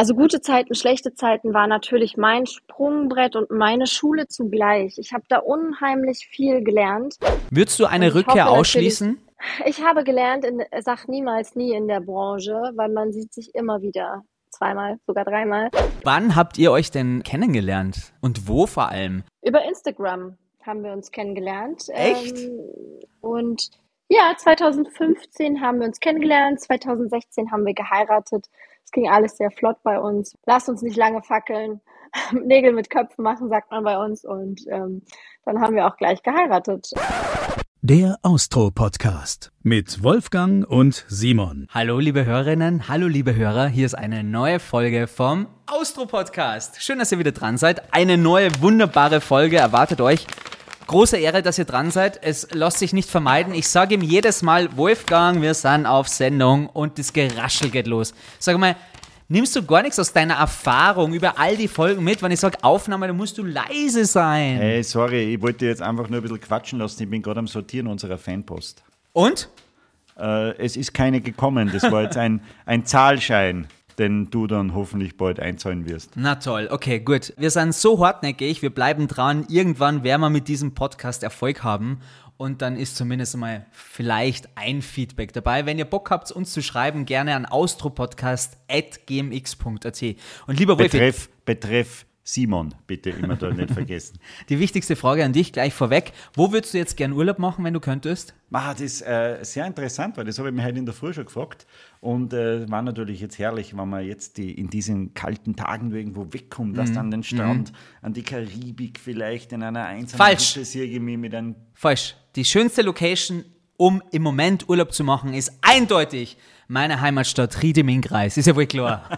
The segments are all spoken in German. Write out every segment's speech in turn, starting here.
Also gute Zeiten, schlechte Zeiten war natürlich mein Sprungbrett und meine Schule zugleich. Ich habe da unheimlich viel gelernt. Würdest du eine Rückkehr hoffe ausschließen? Ich habe gelernt, in, sag niemals nie in der Branche, weil man sieht sich immer wieder. Zweimal, sogar dreimal. Wann habt ihr euch denn kennengelernt? Und wo vor allem? Über Instagram haben wir uns kennengelernt. Echt? Ähm, und ja, 2015 haben wir uns kennengelernt, 2016 haben wir geheiratet. Es ging alles sehr flott bei uns. Lasst uns nicht lange fackeln. Nägel mit Köpfen machen, sagt man bei uns. Und ähm, dann haben wir auch gleich geheiratet. Der Austro-Podcast mit Wolfgang und Simon. Hallo liebe Hörerinnen, hallo liebe Hörer, hier ist eine neue Folge vom Austro-Podcast. Schön, dass ihr wieder dran seid. Eine neue wunderbare Folge erwartet euch. Große Ehre, dass ihr dran seid. Es lässt sich nicht vermeiden. Ich sage ihm jedes Mal, Wolfgang, wir sind auf Sendung und das Geraschel geht los. Sag mal, nimmst du gar nichts aus deiner Erfahrung über all die Folgen mit? Wenn ich sage Aufnahme, dann musst du leise sein. Hey, sorry, ich wollte jetzt einfach nur ein bisschen quatschen lassen. Ich bin gerade am Sortieren unserer Fanpost. Und? Äh, es ist keine gekommen. Das war jetzt ein, ein Zahlschein, den du dann hoffentlich bald einzahlen wirst. Na toll, okay, gut. Wir sind so hartnäckig, wir bleiben dran. Irgendwann werden wir mit diesem Podcast Erfolg haben. Und dann ist zumindest mal vielleicht ein Feedback dabei. Wenn ihr Bock habt, uns zu schreiben, gerne an austropodcast.gmx.at. Und lieber Wolfi, Betreff, betreff Simon, bitte immer da nicht vergessen. die wichtigste Frage an dich gleich vorweg. Wo würdest du jetzt gern Urlaub machen, wenn du könntest? Ah, das ist äh, sehr interessant, weil das habe ich mir heute in der Früh schon gefragt. Und äh, war natürlich jetzt herrlich, wenn man jetzt die, in diesen kalten Tagen irgendwo wegkommt, dass an den Strand, an die Karibik vielleicht in einer einsamen Falsch. Hütte mit einem Falsch. Die schönste Location, um im Moment Urlaub zu machen, ist eindeutig meine Heimatstadt Ried im Innkreis. Ist ja wohl klar.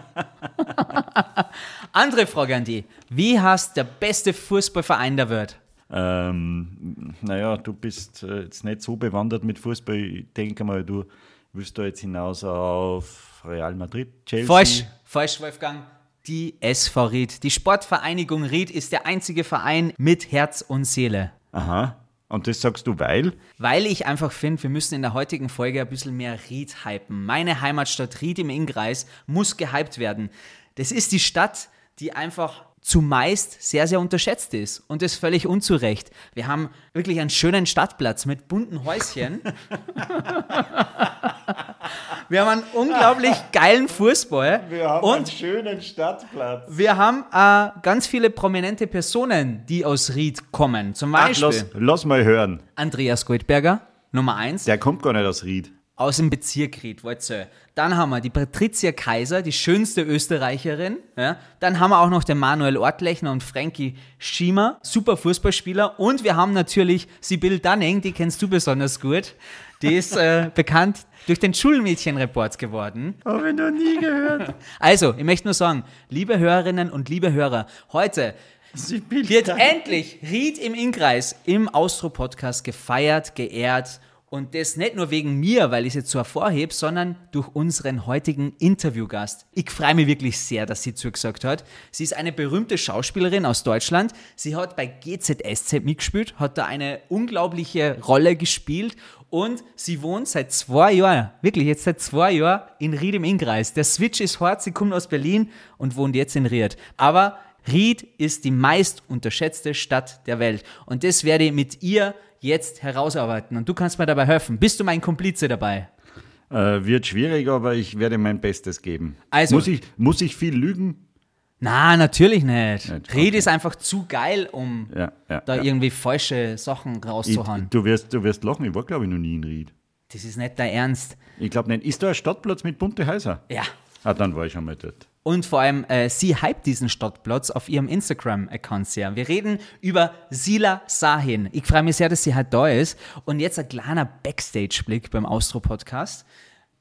Andere Frage an die. Wie heißt der beste Fußballverein der Welt? Ähm, naja, du bist äh, jetzt nicht so bewandert mit Fußball. Ich denke mal, du willst da jetzt hinaus auf Real Madrid, Chelsea. Falsch, falsch, Wolfgang. Die SV Ried. Die Sportvereinigung Ried ist der einzige Verein mit Herz und Seele. Aha. Und das sagst du, weil? Weil ich einfach finde, wir müssen in der heutigen Folge ein bisschen mehr Ried hypen. Meine Heimatstadt Ried im Innkreis muss gehypt werden. Das ist die Stadt, die einfach zumeist sehr, sehr unterschätzt ist. Und das völlig unzurecht. Wir haben wirklich einen schönen Stadtplatz mit bunten Häuschen. wir haben einen unglaublich geilen Fußball. und schönen Stadtplatz. wir haben äh, ganz viele prominente Personen, die aus Ried kommen. Zum Ach, Beispiel lass, lass mal hören. Andreas Goldberger, Nummer eins. Der kommt gar nicht aus Ried. Aus dem Bezirk Ried, Waldsee. Dann haben wir die Patricia Kaiser, die schönste Österreicherin. Ja. Dann haben wir auch noch den Manuel Ortlechner und Frankie Schiemer, super Fußballspieler. Und wir haben natürlich Sibyl Dunning, die kennst du besonders gut. Die ist äh, bekannt durch den Schulmädchenreport geworden. Habe ich noch nie gehört. Also, ich möchte nur sagen, liebe Hörerinnen und liebe Hörer, heute wird endlich Ried im Innkreis im Austro-Podcast gefeiert, geehrt und das nicht nur wegen mir, weil ich es jetzt so hervorhebe, sondern durch unseren heutigen Interviewgast. Ich freue mich wirklich sehr, dass sie zugesagt hat. Sie ist eine berühmte Schauspielerin aus Deutschland. Sie hat bei GZSZ mitgespielt, hat da eine unglaubliche Rolle gespielt und sie wohnt seit zwei Jahren, wirklich jetzt seit zwei Jahren in Ried im Innkreis. Der Switch ist hart, sie kommt aus Berlin und wohnt jetzt in Ried. Aber Ried ist die meist unterschätzte Stadt der Welt. Und das werde ich mit ihr jetzt herausarbeiten. Und du kannst mir dabei helfen. Bist du mein Komplize dabei? Äh, wird schwierig, aber ich werde mein Bestes geben. Also- muss, ich, muss ich viel lügen? Na, natürlich nicht. Nicht, Ried okay. ist einfach zu geil, um Ja, ja, da ja. irgendwie falsche Sachen Ich, rauszuhauen. du, wirst, du wirst lachen, ich war glaube ich noch nie in Ried. Das ist nicht der Ernst. Ich glaube nicht. Ist da ein Stadtplatz mit bunte Häuser? Ja. Ah, dann war ich schon mal dort. Und vor allem, äh, sie hypt diesen Stadtplatz auf ihrem Instagram-Account sehr. Wir reden über Sila Sahin. Ich freue mich sehr, dass sie halt da ist. Und jetzt ein kleiner Backstage-Blick beim Austro-Podcast.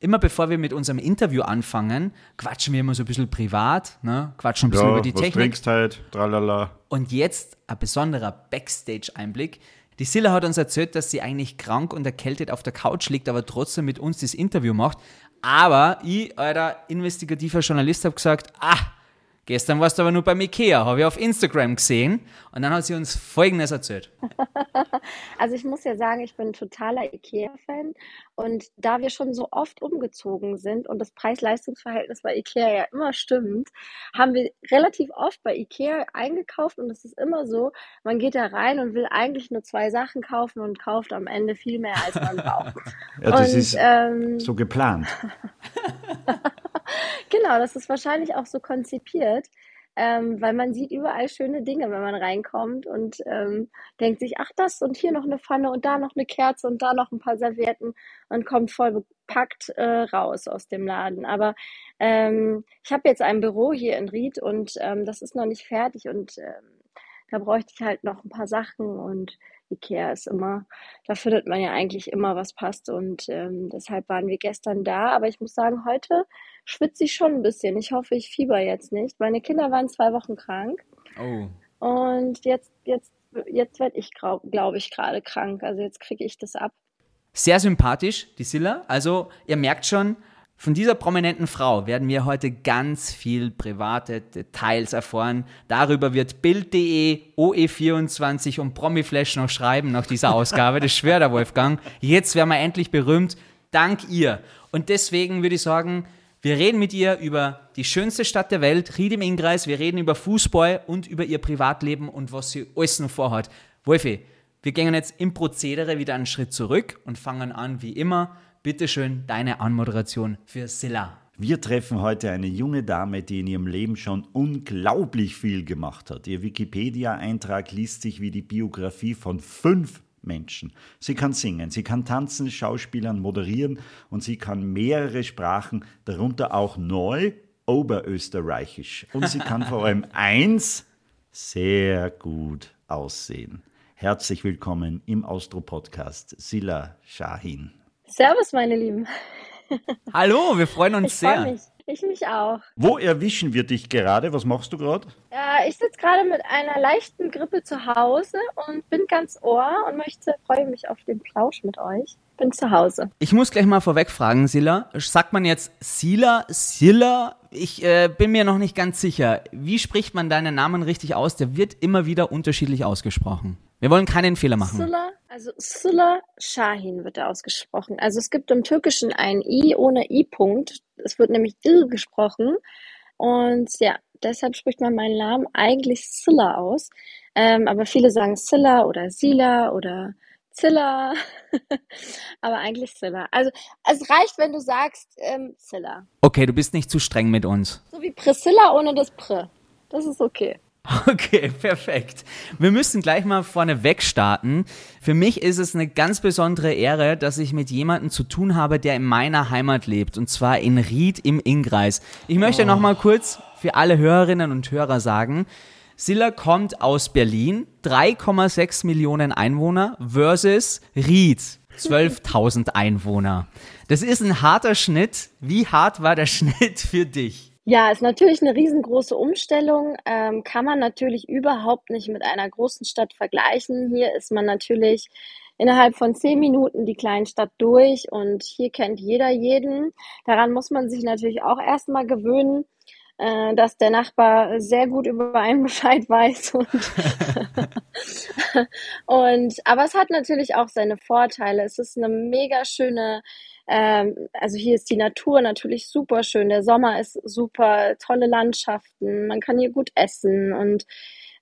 Immer bevor wir mit unserem Interview anfangen, quatschen wir immer so ein bisschen privat, ne? quatschen ein bisschen über die was Technik. trinkst halt, tralala. Und jetzt ein besonderer Backstage-Einblick. Die Silla hat uns erzählt, dass sie eigentlich krank und erkältet auf der Couch liegt, aber trotzdem mit uns das Interview macht. Aber ich, alter investigativer Journalist, habe gesagt, ah, Gestern warst du aber nur beim Ikea, habe ich auf Instagram gesehen. Und dann hat sie uns Folgendes erzählt. Also ich muss ja sagen, ich bin totaler Ikea-Fan. Und da wir schon so oft umgezogen sind und das Preis-Leistungs-Verhältnis bei Ikea ja immer stimmt, haben wir relativ oft bei Ikea eingekauft. Und es ist immer so, man geht da rein und will eigentlich nur zwei Sachen kaufen und kauft am Ende viel mehr, als man braucht. ja, das und, ist ähm, so geplant. Genau, das ist wahrscheinlich auch so konzipiert, ähm, weil man sieht überall schöne Dinge, wenn man reinkommt und ähm, denkt sich, ach das und hier noch eine Pfanne und da noch eine Kerze und da noch ein paar Servietten und kommt voll bepackt äh, raus aus dem Laden. Aber ähm, ich habe jetzt ein Büro hier in Ried und ähm, das ist noch nicht fertig und ähm, da bräuchte ich halt noch ein paar Sachen und Ikea ist immer, da findet man ja eigentlich immer, was passt und ähm, deshalb waren wir gestern da. Aber ich muss sagen, heute schwitze ich schon ein bisschen. Ich hoffe, ich fieber jetzt nicht. Meine Kinder waren zwei Wochen krank. Oh. Und jetzt, jetzt, jetzt werde ich, glaube glaub ich, gerade krank. Also jetzt kriege ich das ab. Sehr sympathisch, die Silla. Also ihr merkt schon, von dieser prominenten Frau werden wir heute ganz viel private Details erfahren. Darüber wird Bild.de, OE24 und Promiflash noch schreiben nach dieser Ausgabe. Das schwer der Wolfgang. Jetzt werden wir endlich berühmt. Dank ihr. Und deswegen würde ich sagen, wir reden mit ihr über die schönste Stadt der Welt, Ried im Innkreis. Wir reden über Fußball und über ihr Privatleben und was sie alles noch vorhat. Wolfi, wir gehen jetzt im Prozedere wieder einen Schritt zurück und fangen an wie immer Bitte schön, deine Anmoderation für Silla. Wir treffen heute eine junge Dame, die in ihrem Leben schon unglaublich viel gemacht hat. Ihr Wikipedia-Eintrag liest sich wie die Biografie von fünf Menschen. Sie kann singen, sie kann tanzen, schauspielern, moderieren und sie kann mehrere Sprachen, darunter auch neu Oberösterreichisch. Und sie kann vor allem eins sehr gut aussehen. Herzlich willkommen im Austro-Podcast, Silla Shahin. Servus, meine Lieben. Hallo, wir freuen uns ich sehr. Freu mich. Ich mich auch. Wo erwischen wir dich gerade? Was machst du gerade? Ja, ich sitze gerade mit einer leichten Grippe zu Hause und bin ganz ohr und möchte, freue mich auf den Plausch mit euch. Bin zu Hause. Ich muss gleich mal vorweg fragen, Silla. Sagt man jetzt Sila, Silla? Ich äh, bin mir noch nicht ganz sicher. Wie spricht man deinen Namen richtig aus? Der wird immer wieder unterschiedlich ausgesprochen. Wir wollen keinen Fehler machen. Sıla, also Sıla Shahin wird da ausgesprochen. Also es gibt im Türkischen ein I ohne I-Punkt. Es wird nämlich Il gesprochen. Und ja, deshalb spricht man meinen Namen eigentlich Sıla aus. Ähm, aber viele sagen Silla oder Sila oder Zilla. aber eigentlich Silla. Also es reicht, wenn du sagst ähm, Zilla. Okay, du bist nicht zu streng mit uns. So wie Priscilla ohne das Pr. Das ist okay. Okay, perfekt. Wir müssen gleich mal vorne weg starten. Für mich ist es eine ganz besondere Ehre, dass ich mit jemandem zu tun habe, der in meiner Heimat lebt, und zwar in Ried im Innkreis. Ich möchte oh. noch mal kurz für alle Hörerinnen und Hörer sagen, Silla kommt aus Berlin, 3,6 Millionen Einwohner versus Ried, 12.000 Einwohner. Das ist ein harter Schnitt. Wie hart war der Schnitt für dich? Ja, ist natürlich eine riesengroße Umstellung. Ähm, kann man natürlich überhaupt nicht mit einer großen Stadt vergleichen. Hier ist man natürlich innerhalb von zehn Minuten die Kleinstadt durch und hier kennt jeder jeden. Daran muss man sich natürlich auch erstmal gewöhnen, äh, dass der Nachbar sehr gut über einen Bescheid weiß. Und, und aber es hat natürlich auch seine Vorteile. Es ist eine mega schöne ähm, also hier ist die Natur natürlich super schön. Der Sommer ist super, tolle Landschaften. Man kann hier gut essen und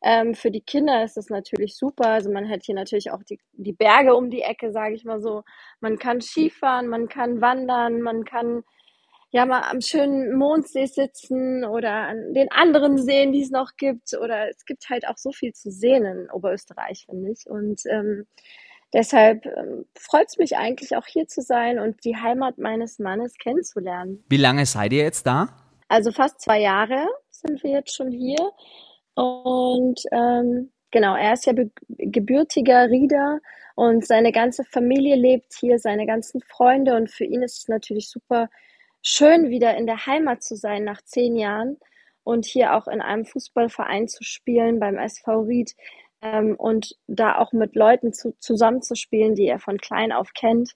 ähm, für die Kinder ist es natürlich super. Also man hat hier natürlich auch die, die Berge um die Ecke, sage ich mal so. Man kann Skifahren, man kann wandern, man kann ja mal am schönen Mondsee sitzen oder an den anderen Seen, die es noch gibt. Oder es gibt halt auch so viel zu sehen in Oberösterreich, finde ich. Und ähm, Deshalb ähm, freut es mich eigentlich auch hier zu sein und die Heimat meines Mannes kennenzulernen. Wie lange seid ihr jetzt da? Also fast zwei Jahre sind wir jetzt schon hier. Und ähm, genau, er ist ja gebürtiger Rieder und seine ganze Familie lebt hier, seine ganzen Freunde. Und für ihn ist es natürlich super schön, wieder in der Heimat zu sein nach zehn Jahren und hier auch in einem Fußballverein zu spielen beim SV Ried ähm, und da auch mit Leuten zu, zusammenzuspielen, die er von klein auf kennt.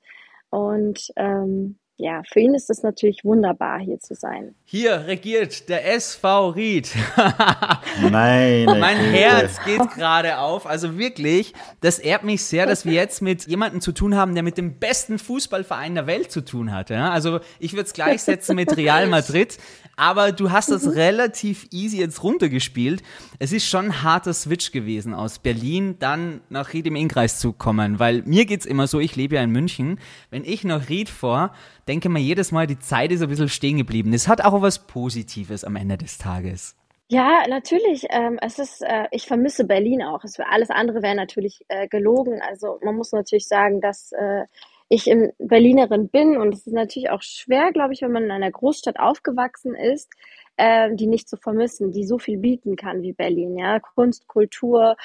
Und ähm, ja, für ihn ist es natürlich wunderbar, hier zu sein. Hier regiert der SV Ried. Meine mein Güte. Herz geht gerade auf. Also wirklich, das ehrt mich sehr, dass wir jetzt mit jemandem zu tun haben, der mit dem besten Fußballverein der Welt zu tun hat. Ja? Also ich würde es gleichsetzen mit Real Madrid. Aber du hast das relativ easy jetzt runtergespielt. Es ist schon ein harter Switch gewesen, aus Berlin dann nach Ried im Innkreis zu kommen. Weil mir geht's immer so, ich lebe ja in München. Wenn ich nach Ried fahre, denke mir jedes Mal, die Zeit ist ein bisschen stehen geblieben. Es hat auch was Positives am Ende des Tages. Ja, natürlich. Ähm, es ist, äh, ich vermisse Berlin auch. Es, alles andere wäre natürlich äh, gelogen. Also man muss natürlich sagen, dass äh, ich in Berlinerin bin und es ist natürlich auch schwer, glaube ich, wenn man in einer Großstadt aufgewachsen ist, äh, die nicht zu vermissen, die so viel bieten kann wie Berlin, ja, Kunst, Kultur.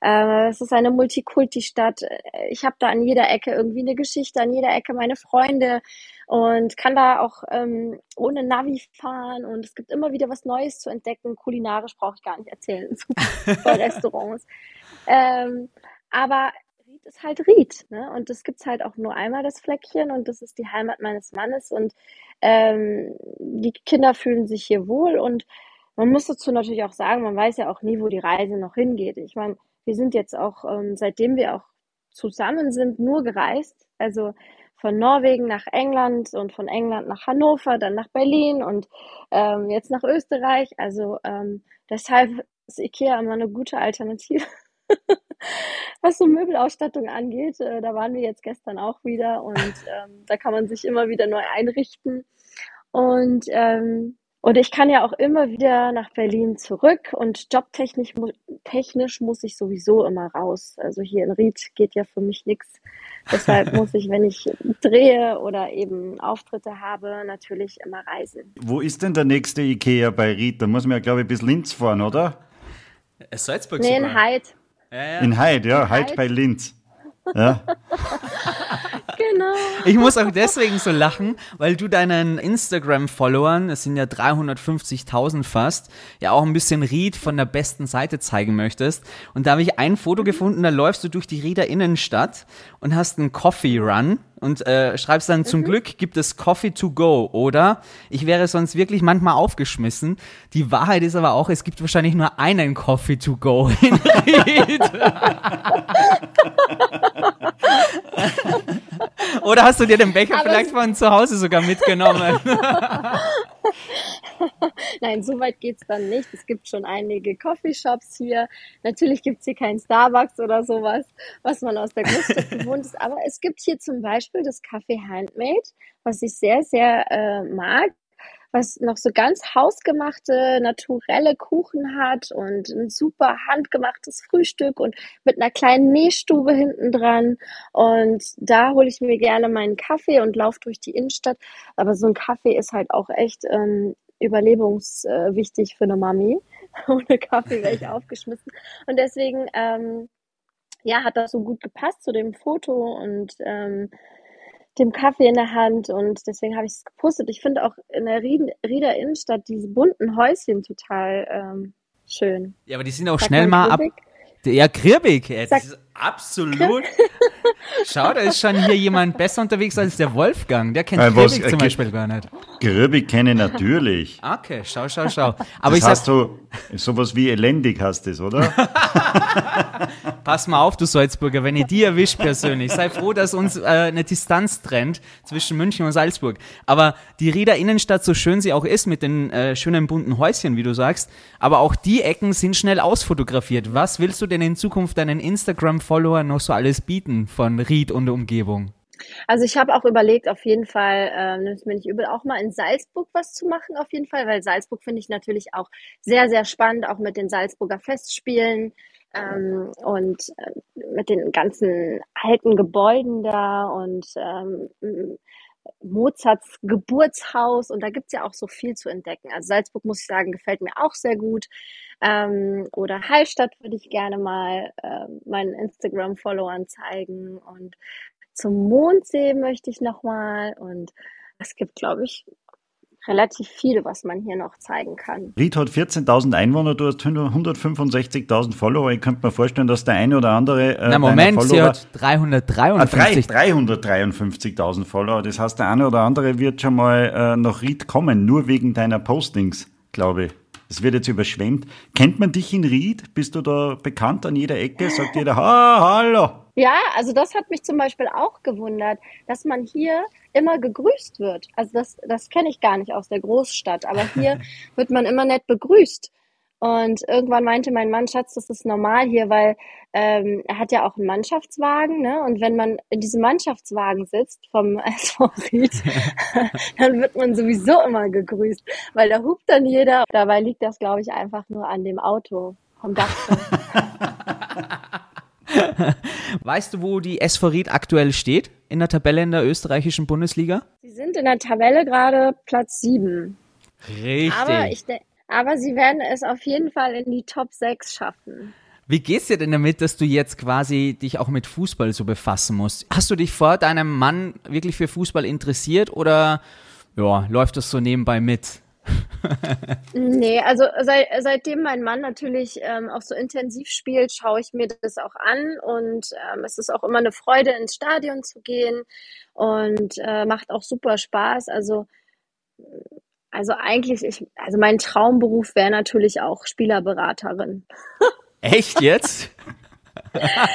Äh, es ist eine Multikulti-Stadt. Ich habe da an jeder Ecke irgendwie eine Geschichte, an jeder Ecke meine Freunde und kann da auch ähm, ohne Navi fahren und es gibt immer wieder was Neues zu entdecken. Kulinarisch brauche ich gar nicht erzählen, super Restaurants. Ähm, aber Ried ist halt Ried, ne? Und das gibt's halt auch nur einmal das Fleckchen und das ist die Heimat meines Mannes und ähm, die Kinder fühlen sich hier wohl und man muss dazu natürlich auch sagen, man weiß ja auch nie, wo die Reise noch hingeht. Ich meine, wir sind jetzt auch, ähm, seitdem wir auch zusammen sind, nur gereist. Also von Norwegen nach England und von England nach Hannover, dann nach Berlin und ähm, jetzt nach Österreich. Also ähm, deshalb ist Ikea immer eine gute Alternative. Was so Möbelausstattung angeht, äh, da waren wir jetzt gestern auch wieder und ähm, da kann man sich immer wieder neu einrichten. Und, ähm, und ich kann ja auch immer wieder nach Berlin zurück und jobtechnisch mu technisch muss ich sowieso immer raus. Also hier in Ried geht ja für mich nichts. Deshalb muss ich, wenn ich drehe oder eben Auftritte habe, natürlich immer reisen. Wo ist denn der nächste Ikea bei Ried? Da muss man ja, glaube ich, bis Linz fahren, oder? Salzburg Nee, in sogar. Heid. Ja, ja. In Heid, ja, Heid Heid. bei Linz. Ja. Genau. Ich muss auch deswegen so lachen, weil du deinen Instagram-Followern, es sind ja 350.000 fast, ja auch ein bisschen Ried von der besten Seite zeigen möchtest. Und da habe ich ein Foto gefunden, da läufst du durch die Rieder Innenstadt und hast einen Coffee Run und äh, schreibst dann, zum Glück gibt es Coffee to go, oder? Ich wäre sonst wirklich manchmal aufgeschmissen. Die Wahrheit ist aber auch, es gibt wahrscheinlich nur einen Coffee to go in Ried. Oder hast du dir den Becher Aber vielleicht von zu Hause sogar mitgenommen? Nein, so weit geht's dann nicht. Es gibt schon einige Coffeeshops hier. Natürlich gibt's hier keinen Starbucks oder sowas, was man aus der Großstadt gewohnt ist. Aber es gibt hier zum Beispiel das Café Handmade, was ich sehr, sehr äh, mag was noch so ganz hausgemachte, naturelle Kuchen hat und ein super handgemachtes Frühstück und mit einer kleinen Nähstube hinten dran. Und da hole ich mir gerne meinen Kaffee und laufe durch die Innenstadt. Aber so ein Kaffee ist halt auch echt ähm, überlebenswichtig für eine Mami. Ohne Kaffee wäre ich aufgeschmissen. Und deswegen, ähm, ja, hat das so gut gepasst zu dem Foto und ähm, dem Kaffee in der Hand und deswegen habe ich es gepostet. Ich finde auch in der Ried Rieder Innenstadt diese bunten Häuschen total ähm, schön. Ja, aber die sind auch Sag schnell mal ab. Ja, kribbig. Sag- absolut. Schau, da ist schon hier jemand besser unterwegs als der Wolfgang. Der kennt Äh, äh, zum Beispiel gar nicht. Gröbig kenne ich natürlich. Okay, schau, schau, schau. Aber das ich sag, heißt so, sowas wie elendig hast du es, oder? pass mal auf, du Salzburger, wenn ich die erwischt persönlich. Sei froh, dass uns äh, eine Distanz trennt zwischen München und Salzburg. Aber die Rieder Innenstadt, so schön sie auch ist, mit den äh, schönen bunten Häuschen, wie du sagst, aber auch die Ecken sind schnell ausfotografiert. Was willst du denn in Zukunft deinen Instagram-Followern noch so alles bieten von Ried und Umgebung? Also ich habe auch überlegt, auf jeden Fall, ähm, nimm's mir nicht übel, auch mal in Salzburg was zu machen, auf jeden Fall, weil Salzburg finde ich natürlich auch sehr, sehr spannend, auch mit den Salzburger Festspielen ähm, und äh, mit den ganzen alten Gebäuden da und ähm, Mozarts Geburtshaus und da gibt's ja auch so viel zu entdecken. Also Salzburg, muss ich sagen, gefällt mir auch sehr gut. Ähm, oder Hallstatt würde ich gerne mal ähm, meinen Instagram-Followern zeigen und zum Mondsee möchte ich nochmal und es gibt, glaube ich, relativ viel, was man hier noch zeigen kann. Ried hat 14.000 Einwohner, du hast 165.000 Follower. Ich könnte mir vorstellen, dass der eine oder andere. Äh, Na, Moment, sie hat 353. Ah, 353.000 Follower. Das heißt, der eine oder andere wird schon mal äh, nach Ried kommen, nur wegen deiner Postings, glaube ich. Es wird jetzt überschwemmt. Kennt man dich in Ried? Bist du da bekannt an jeder Ecke? Sagt jeder, ha, hallo. Ja, also das hat mich zum Beispiel auch gewundert, dass man hier immer gegrüßt wird. Also das, das kenne ich gar nicht aus der Großstadt, aber hier wird man immer nett begrüßt. Und irgendwann meinte mein Mann, Schatz, das ist normal hier, weil ähm, er hat ja auch einen Mannschaftswagen, ne? Und wenn man in diesem Mannschaftswagen sitzt vom SV Ried, dann wird man sowieso immer gegrüßt, weil da hupt dann jeder. Dabei liegt das, glaube ich, einfach nur an dem Auto vom Dach. weißt du, wo die SV Ried aktuell steht in der Tabelle in der österreichischen Bundesliga? Sie sind in der Tabelle gerade Platz 7. Richtig. Aber, ich aber sie werden es auf jeden Fall in die Top 6 schaffen. Wie geht's dir denn damit, dass du jetzt quasi dich auch mit Fußball so befassen musst? Hast du dich vor deinem Mann wirklich für Fußball interessiert oder ja, läuft das so nebenbei mit? nee, also seit, seitdem mein Mann natürlich ähm, auch so intensiv spielt, schaue ich mir das auch an und ähm, es ist auch immer eine Freude, ins Stadion zu gehen und äh, macht auch super Spaß. Also, also eigentlich, ich, also mein Traumberuf wäre natürlich auch Spielerberaterin. Echt jetzt? ja,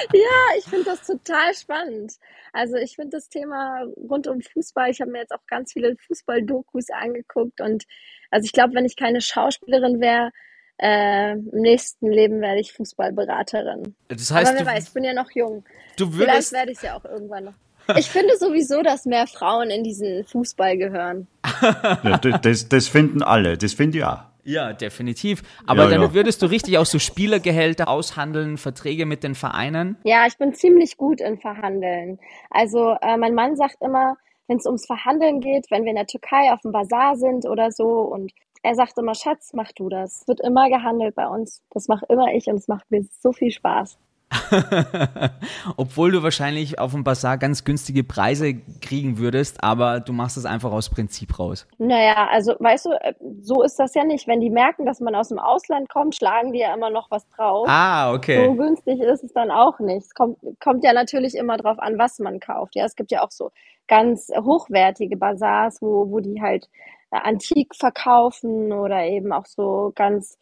ich finde das total spannend. Also ich finde das Thema rund um Fußball, ich habe mir jetzt auch ganz viele Fußball-Dokus angeguckt und also ich glaube, wenn ich keine Schauspielerin wäre, äh, im nächsten Leben werde ich Fußballberaterin. Das heißt, Aber wer weiß, ich bin ja noch jung. Du würdest... Vielleicht werde ich es ja auch irgendwann noch. Ich finde sowieso, dass mehr Frauen in diesen Fußball gehören. ja, das, das finden alle, das finde ich auch. Ja, definitiv. Aber ja, dann ja. würdest du richtig auch so Spielergehälter aushandeln, Verträge mit den Vereinen? Ja, ich bin ziemlich gut in Verhandeln. Also äh, mein Mann sagt immer, wenn es ums Verhandeln geht, wenn wir in der Türkei auf dem Bazar sind oder so und er sagt immer, Schatz, mach du das. Es wird immer gehandelt bei uns. Das mache immer ich und es macht mir so viel Spaß. Obwohl du wahrscheinlich auf dem Bazar ganz günstige Preise kriegen würdest, aber du machst es einfach aus Prinzip raus. Naja, also weißt du, äh, so ist das ja nicht. Wenn die merken, dass man aus dem Ausland kommt, schlagen die ja immer noch was drauf. Ah, okay. So günstig ist es dann auch nicht. Es kommt, kommt ja natürlich immer drauf an, was man kauft. Ja, es gibt ja auch so ganz hochwertige Bazars, wo, wo die halt äh, antik verkaufen oder eben auch so ganz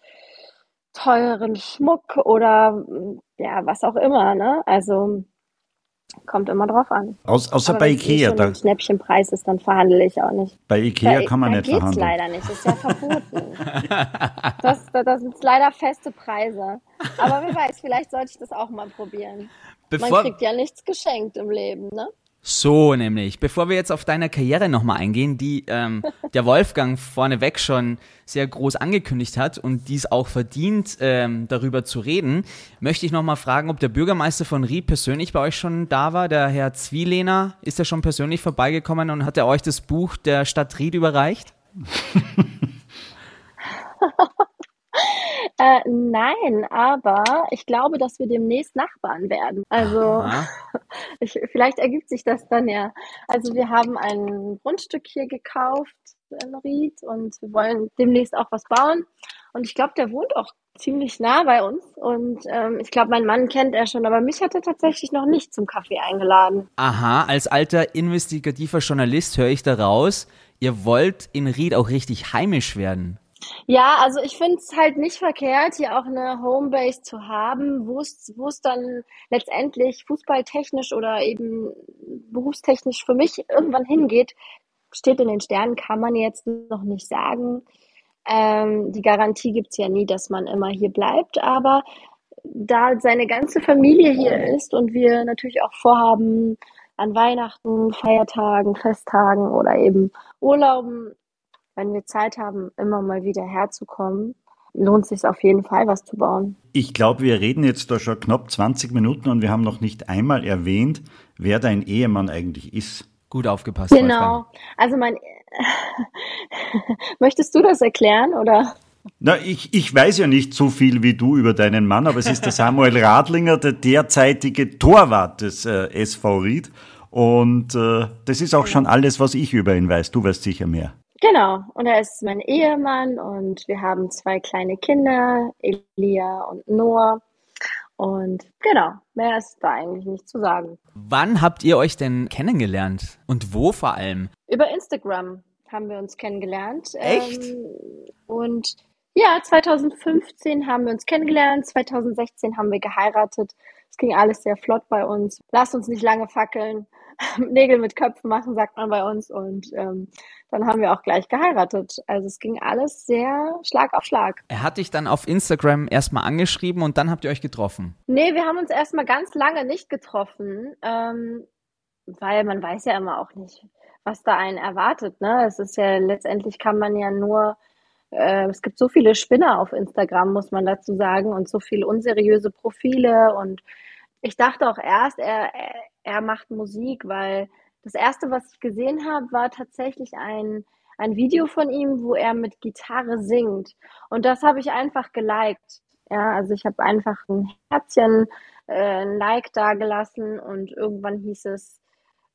teuren Schmuck oder ja, was auch immer, ne? Also kommt immer drauf an. Aus, außer Aber bei Ikea. Wenn es Schnäppchenpreis ist, dann verhandle ich auch nicht. Bei Ikea da, kann man nicht verhandeln. leider nicht, das ist ja verboten. das, das sind leider feste Preise. Aber wer weiß, vielleicht sollte ich das auch mal probieren. Bevor man kriegt ja nichts geschenkt im Leben, ne? So nämlich. Bevor wir jetzt auf deine Karriere nochmal eingehen, die ähm, der Wolfgang vorneweg schon sehr groß angekündigt hat und dies auch verdient, ähm, darüber zu reden, möchte ich nochmal fragen, ob der Bürgermeister von Ried persönlich bei euch schon da war, der Herr Zwielehner. Ist er schon persönlich vorbeigekommen und hat er euch das Buch der Stadt Ried überreicht? Äh, nein, aber ich glaube, dass wir demnächst Nachbarn werden. Also ich, vielleicht ergibt sich das dann ja. Also wir haben ein Grundstück hier gekauft in Ried und wir wollen demnächst auch was bauen. Und ich glaube, der wohnt auch ziemlich nah bei uns. Und ähm, ich glaube, mein Mann kennt er schon, aber mich hat er tatsächlich noch nicht zum Kaffee eingeladen. Aha, als alter investigativer Journalist höre ich daraus, ihr wollt in Ried auch richtig heimisch werden. Ja, also ich finde es halt nicht verkehrt, hier auch eine Homebase zu haben, wo es es dann letztendlich fußballtechnisch oder eben berufstechnisch für mich irgendwann hingeht, steht in den Sternen, kann man jetzt noch nicht sagen. Ähm, die Garantie gibt's ja nie, dass man immer hier bleibt, aber da seine ganze Familie hier ist und wir natürlich auch vorhaben, an Weihnachten, Feiertagen, Festtagen oder eben Urlauben wenn wir Zeit haben, immer mal wieder herzukommen, lohnt sich auf jeden Fall, was zu bauen. Ich glaube, wir reden jetzt da schon knapp 20 Minuten und wir haben noch nicht einmal erwähnt, wer dein Ehemann eigentlich ist. Gut aufgepasst. Genau. Also mein, möchtest du das erklären oder? Na, ich, ich weiß ja nicht so viel wie du über deinen Mann, aber es ist der Samuel Radlinger, der derzeitige Torwart des äh, SV Ried. Und äh, das ist auch schon alles, was ich über ihn weiß. Du weißt sicher mehr. Genau, und er ist mein Ehemann und wir haben zwei kleine Kinder, Elia und Noah. Und genau, mehr ist da eigentlich nicht zu sagen. Wann habt ihr euch denn kennengelernt und wo vor allem? Über Instagram haben wir uns kennengelernt. Echt? Ähm, und ja, 2015 haben wir uns kennengelernt, 2016 haben wir geheiratet. Es ging alles sehr flott bei uns. Lasst uns nicht lange fackeln. Nägel mit Köpfen machen, sagt man bei uns. Und ähm, dann haben wir auch gleich geheiratet. Also es ging alles sehr Schlag auf Schlag. Er hat dich dann auf Instagram erstmal angeschrieben und dann habt ihr euch getroffen. Nee, wir haben uns erstmal ganz lange nicht getroffen, ähm, weil man weiß ja immer auch nicht, was da einen erwartet. Ne? Es ist ja letztendlich kann man ja nur äh, es gibt so viele Spinner auf Instagram, muss man dazu sagen, und so viele unseriöse Profile. Und ich dachte auch erst, er, er, macht Musik, weil das erste, was ich gesehen habe, war tatsächlich ein, ein Video von ihm, wo er mit Gitarre singt. Und das habe ich einfach geliked. Ja, also ich habe einfach ein Herzchen, äh, ein Like da gelassen und irgendwann hieß es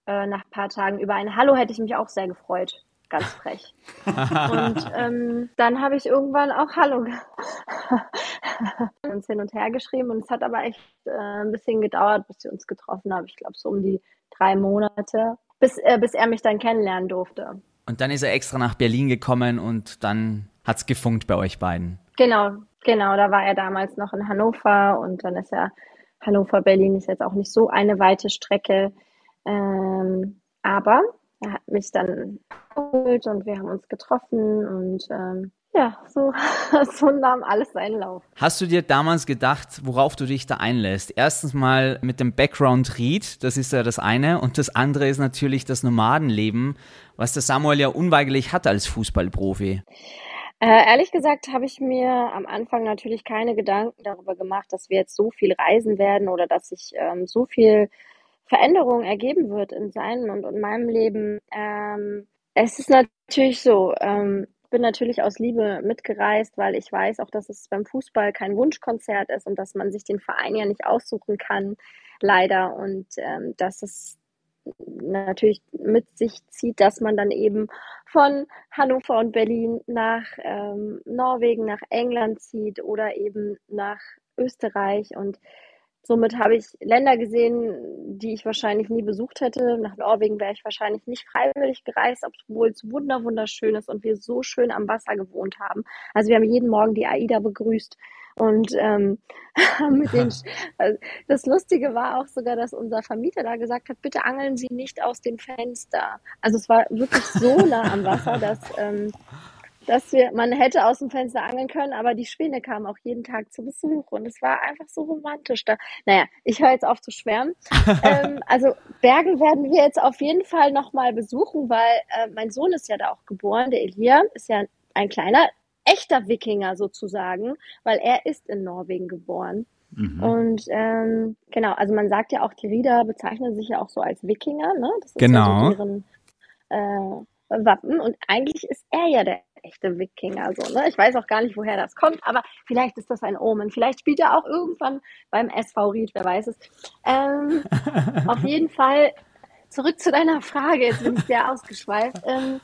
äh, nach ein paar Tagen über ein Hallo hätte ich mich auch sehr gefreut. Ganz frech. und ähm, dann habe ich irgendwann auch Hallo uns hin und her geschrieben und es hat aber echt äh, ein bisschen gedauert, bis wir uns getroffen haben. Ich glaube so um die drei Monate, bis, äh, bis er mich dann kennenlernen durfte. Und dann ist er extra nach Berlin gekommen und dann hat es gefunkt bei euch beiden. Genau, genau. Da war er damals noch in Hannover und dann ist er Hannover-Berlin ist jetzt auch nicht so eine weite Strecke. Ähm, aber er hat mich dann geholt und wir haben uns getroffen und ähm, ja, so, so nahm alles seinen Lauf. Hast du dir damals gedacht, worauf du dich da einlässt? Erstens mal mit dem Background Read, das ist ja das eine, und das andere ist natürlich das Nomadenleben, was der Samuel ja unweigerlich hat als Fußballprofi. Äh, ehrlich gesagt habe ich mir am Anfang natürlich keine Gedanken darüber gemacht, dass wir jetzt so viel reisen werden oder dass sich ähm, so viel Veränderung ergeben wird in seinem und in meinem Leben. Ähm, es ist natürlich so, ähm, ich bin natürlich aus Liebe mitgereist, weil ich weiß auch, dass es beim Fußball kein Wunschkonzert ist und dass man sich den Verein ja nicht aussuchen kann, leider. Und ähm, dass es natürlich mit sich zieht, dass man dann eben von Hannover und Berlin nach ähm, Norwegen, nach England zieht oder eben nach Österreich und Somit habe ich Länder gesehen, die ich wahrscheinlich nie besucht hätte. Nach Norwegen wäre ich wahrscheinlich nicht freiwillig gereist, obwohl es wunder wunderschön ist und wir so schön am Wasser gewohnt haben. Also wir haben jeden Morgen die AIDA begrüßt und ähm, mit den, also das Lustige war auch sogar, dass unser Vermieter da gesagt hat, bitte angeln Sie nicht aus dem Fenster. Also es war wirklich so nah am Wasser, dass ähm, dass wir, man hätte aus dem Fenster angeln können, aber die Schwäne kamen auch jeden Tag zu Besuch und es war einfach so romantisch da. Naja, ich höre jetzt auf zu schwärmen. ähm, also Bergen werden wir jetzt auf jeden Fall nochmal besuchen, weil äh, mein Sohn ist ja da auch geboren, der Elia ist ja ein kleiner, echter Wikinger sozusagen, weil er ist in Norwegen geboren. Mhm. Und ähm, genau, also man sagt ja auch, die Rieder bezeichnen sich ja auch so als Wikinger, ne? Das ist genau. ja so deren äh, Wappen und eigentlich ist er ja der echte Wikinger. So, ne? Ich weiß auch gar nicht, woher das kommt, aber vielleicht ist das ein Omen. Vielleicht spielt er auch irgendwann beim SV Ried, wer weiß es. Ähm, auf jeden Fall zurück zu deiner Frage, jetzt bin ich sehr ausgeschweift. Ähm,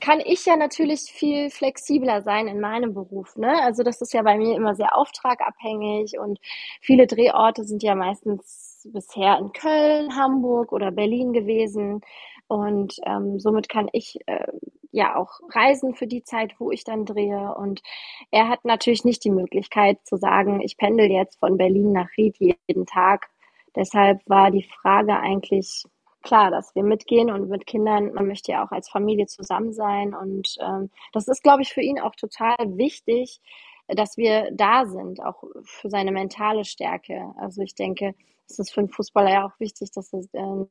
kann ich ja natürlich viel flexibler sein in meinem Beruf. Ne? Also das ist ja bei mir immer sehr auftragabhängig und viele Drehorte sind ja meistens bisher in Köln, Hamburg oder Berlin gewesen. Und ähm, somit kann ich äh, ja auch reisen für die Zeit, wo ich dann drehe. Und er hat natürlich nicht die Möglichkeit zu sagen, ich pendel jetzt von Berlin nach Ried jeden Tag. Deshalb war die Frage eigentlich klar, dass wir mitgehen und mit Kindern, man möchte ja auch als Familie zusammen sein. Und ähm, das ist, glaube ich, für ihn auch total wichtig, dass wir da sind, auch für seine mentale Stärke. Also ich denke, es ist für einen Fußballer ja auch wichtig, dass es ähm,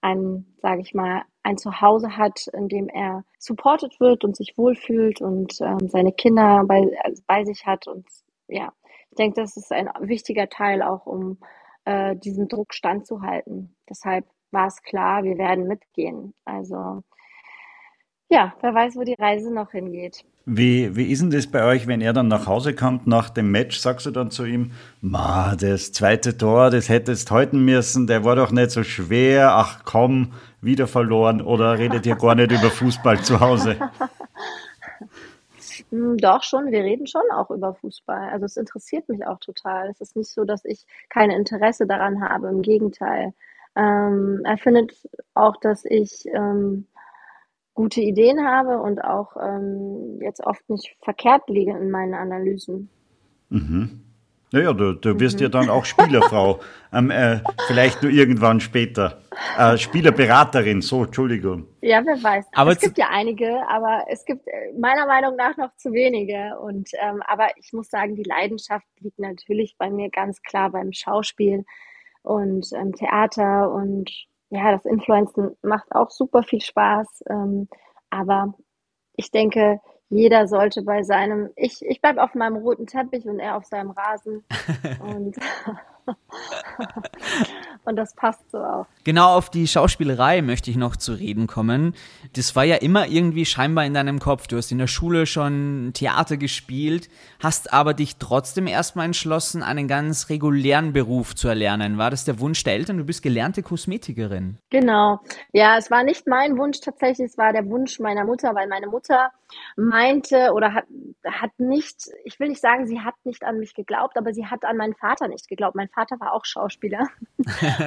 ein, sage ich mal, ein Zuhause hat, in dem er supported wird und sich wohlfühlt und ähm, seine Kinder bei, also bei sich hat. Und ja, ich denke, das ist ein wichtiger Teil auch, um äh, diesem Druck standzuhalten. Deshalb war es klar, wir werden mitgehen. Also ja, wer weiß, wo die Reise noch hingeht. Wie, wie ist denn das bei euch, wenn er dann nach Hause kommt nach dem Match? Sagst du dann zu ihm, Ma, das zweite Tor, das hättest halten müssen, der war doch nicht so schwer, ach komm, wieder verloren oder redet ihr gar nicht über Fußball zu Hause? Hm, doch schon, wir reden schon auch über Fußball. Also es interessiert mich auch total. Es ist nicht so, dass ich kein Interesse daran habe, im Gegenteil. Ähm, er findet auch, dass ich ähm, gute Ideen habe und auch ähm, jetzt oft nicht verkehrt liege in meinen Analysen. Mhm. Naja, du, du wirst mhm. ja dann auch Spielerfrau, ähm, äh, vielleicht nur irgendwann später. Äh, Spielerberaterin, so, Entschuldigung. Ja, wer weiß. Aber es gibt ja einige, aber es gibt äh, meiner Meinung nach noch zu wenige. Und ähm, aber ich muss sagen, die Leidenschaft liegt natürlich bei mir ganz klar beim Schauspiel und ähm, Theater und ja, das Influenzen macht auch super viel Spaß. Ähm, aber ich denke, jeder sollte bei seinem, ich, ich bleibe auf meinem roten Teppich und er auf seinem Rasen. und, und das passt so auch. Genau auf die Schauspielerei möchte ich noch zu reden kommen. Das war ja immer irgendwie scheinbar in deinem Kopf. Du hast in der Schule schon Theater gespielt, hast aber dich trotzdem erstmal entschlossen, einen ganz regulären Beruf zu erlernen. War das der Wunsch der Eltern? Du bist gelernte Kosmetikerin. Genau. Ja, es war nicht mein Wunsch tatsächlich, es war der Wunsch meiner Mutter, weil meine Mutter meinte oder hat, hat nicht, ich will nicht sagen, sie hat nicht an mich geglaubt, aber sie hat an meinen Vater nicht geglaubt. Mein Vater war auch Schauspieler.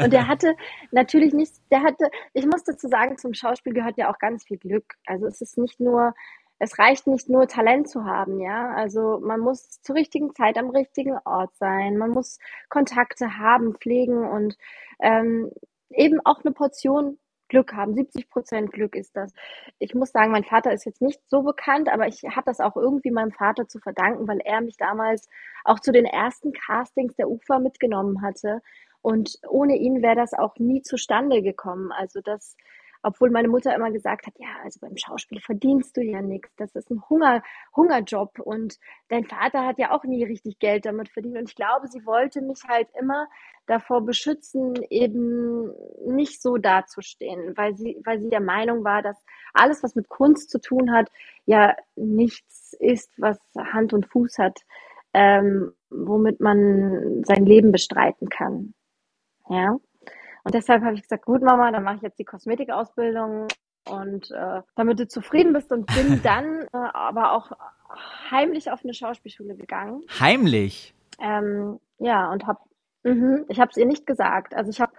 Und der hatte natürlich nicht, der hatte, ich muss dazu sagen, zum Schauspiel gehört ja auch ganz viel Glück. Also es ist nicht nur, es reicht nicht nur Talent zu haben, ja. Also man muss zur richtigen Zeit am richtigen Ort sein. Man muss Kontakte haben, pflegen und ähm, eben auch eine Portion Glück haben. 70 Prozent Glück ist das. Ich muss sagen, mein Vater ist jetzt nicht so bekannt, aber ich habe das auch irgendwie meinem Vater zu verdanken, weil er mich damals auch zu den ersten Castings der UFA mitgenommen hatte. Und ohne ihn wäre das auch nie zustande gekommen. Also das obwohl meine Mutter immer gesagt hat, ja, also beim Schauspiel verdienst du ja nichts. Das ist ein Hunger, Hungerjob. Und dein Vater hat ja auch nie richtig Geld damit verdient. Und ich glaube, sie wollte mich halt immer davor beschützen, eben nicht so dazustehen, weil sie, weil sie der Meinung war, dass alles, was mit Kunst zu tun hat, ja nichts ist, was Hand und Fuß hat, ähm, womit man sein Leben bestreiten kann. Ja. Und deshalb habe ich gesagt, gut Mama, dann mache ich jetzt die Kosmetikausbildung und äh, damit du zufrieden bist und bin dann äh, aber auch heimlich auf eine Schauspielschule gegangen. Heimlich? Ähm, ja, und habe, mhm, ich habe es ihr nicht gesagt. Also ich habe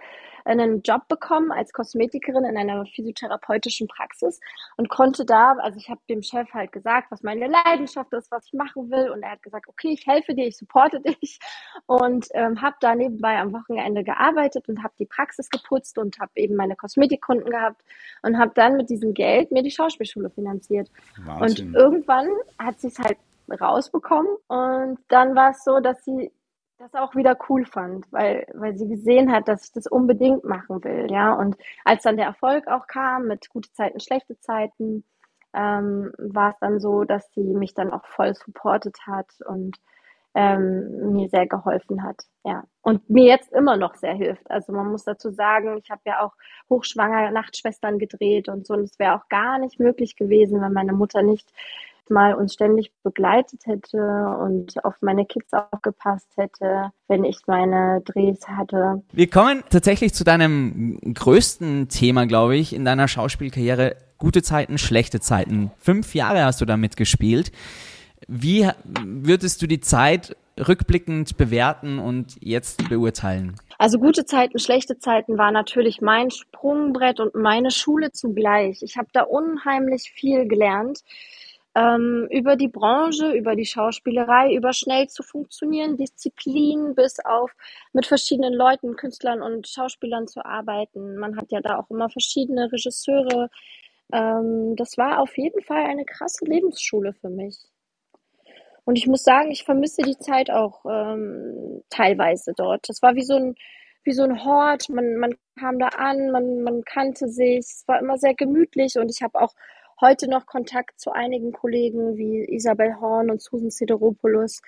einen Job bekommen als Kosmetikerin in einer physiotherapeutischen Praxis und konnte da, also ich habe dem Chef halt gesagt, was meine Leidenschaft ist, was ich machen will und er hat gesagt, okay, ich helfe dir, ich supporte dich und ähm, habe da nebenbei am Wochenende gearbeitet und habe die Praxis geputzt und habe eben meine Kosmetikkunden gehabt und habe dann mit diesem Geld mir die Schauspielschule finanziert. Wahnsinn. Und irgendwann hat sie es halt rausbekommen und dann war es so, dass sie das auch wieder cool fand, weil, weil sie gesehen hat, dass ich das unbedingt machen will, ja. Und als dann der Erfolg auch kam mit gute Zeiten, schlechte Zeiten, ähm, war es dann so, dass sie mich dann auch voll supportet hat und ähm, mir sehr geholfen hat, ja. Und mir jetzt immer noch sehr hilft. Also man muss dazu sagen, ich habe ja auch hochschwanger Nachtschwestern gedreht und so, und es wäre auch gar nicht möglich gewesen, wenn meine Mutter nicht mal uns ständig begleitet hätte und auf meine Kids aufgepasst hätte, wenn ich meine Drehs hatte. Wir kommen tatsächlich zu deinem größten Thema, glaube ich, in deiner Schauspielkarriere. Gute Zeiten, schlechte Zeiten. Fünf Jahre hast du damit gespielt. Wie würdest du die Zeit rückblickend bewerten und jetzt beurteilen? Also gute Zeiten, schlechte Zeiten war natürlich mein Sprungbrett und meine Schule zugleich. Ich habe da unheimlich viel gelernt ähm, über die Branche, über die Schauspielerei, über schnell zu funktionieren, Disziplin bis auf mit verschiedenen Leuten, Künstlern und Schauspielern zu arbeiten. Man hat ja da auch immer verschiedene Regisseure. Ähm, das war auf jeden Fall eine krasse Lebensschule für mich. Und ich muss sagen, ich vermisse die Zeit auch ähm, teilweise dort. Das war wie so ein wie so ein Hort. Man, man kam da an, man, man kannte sich. Es war immer sehr gemütlich und ich habe auch heute noch Kontakt zu einigen Kollegen wie Isabel Horn und Susan Sideropoulos.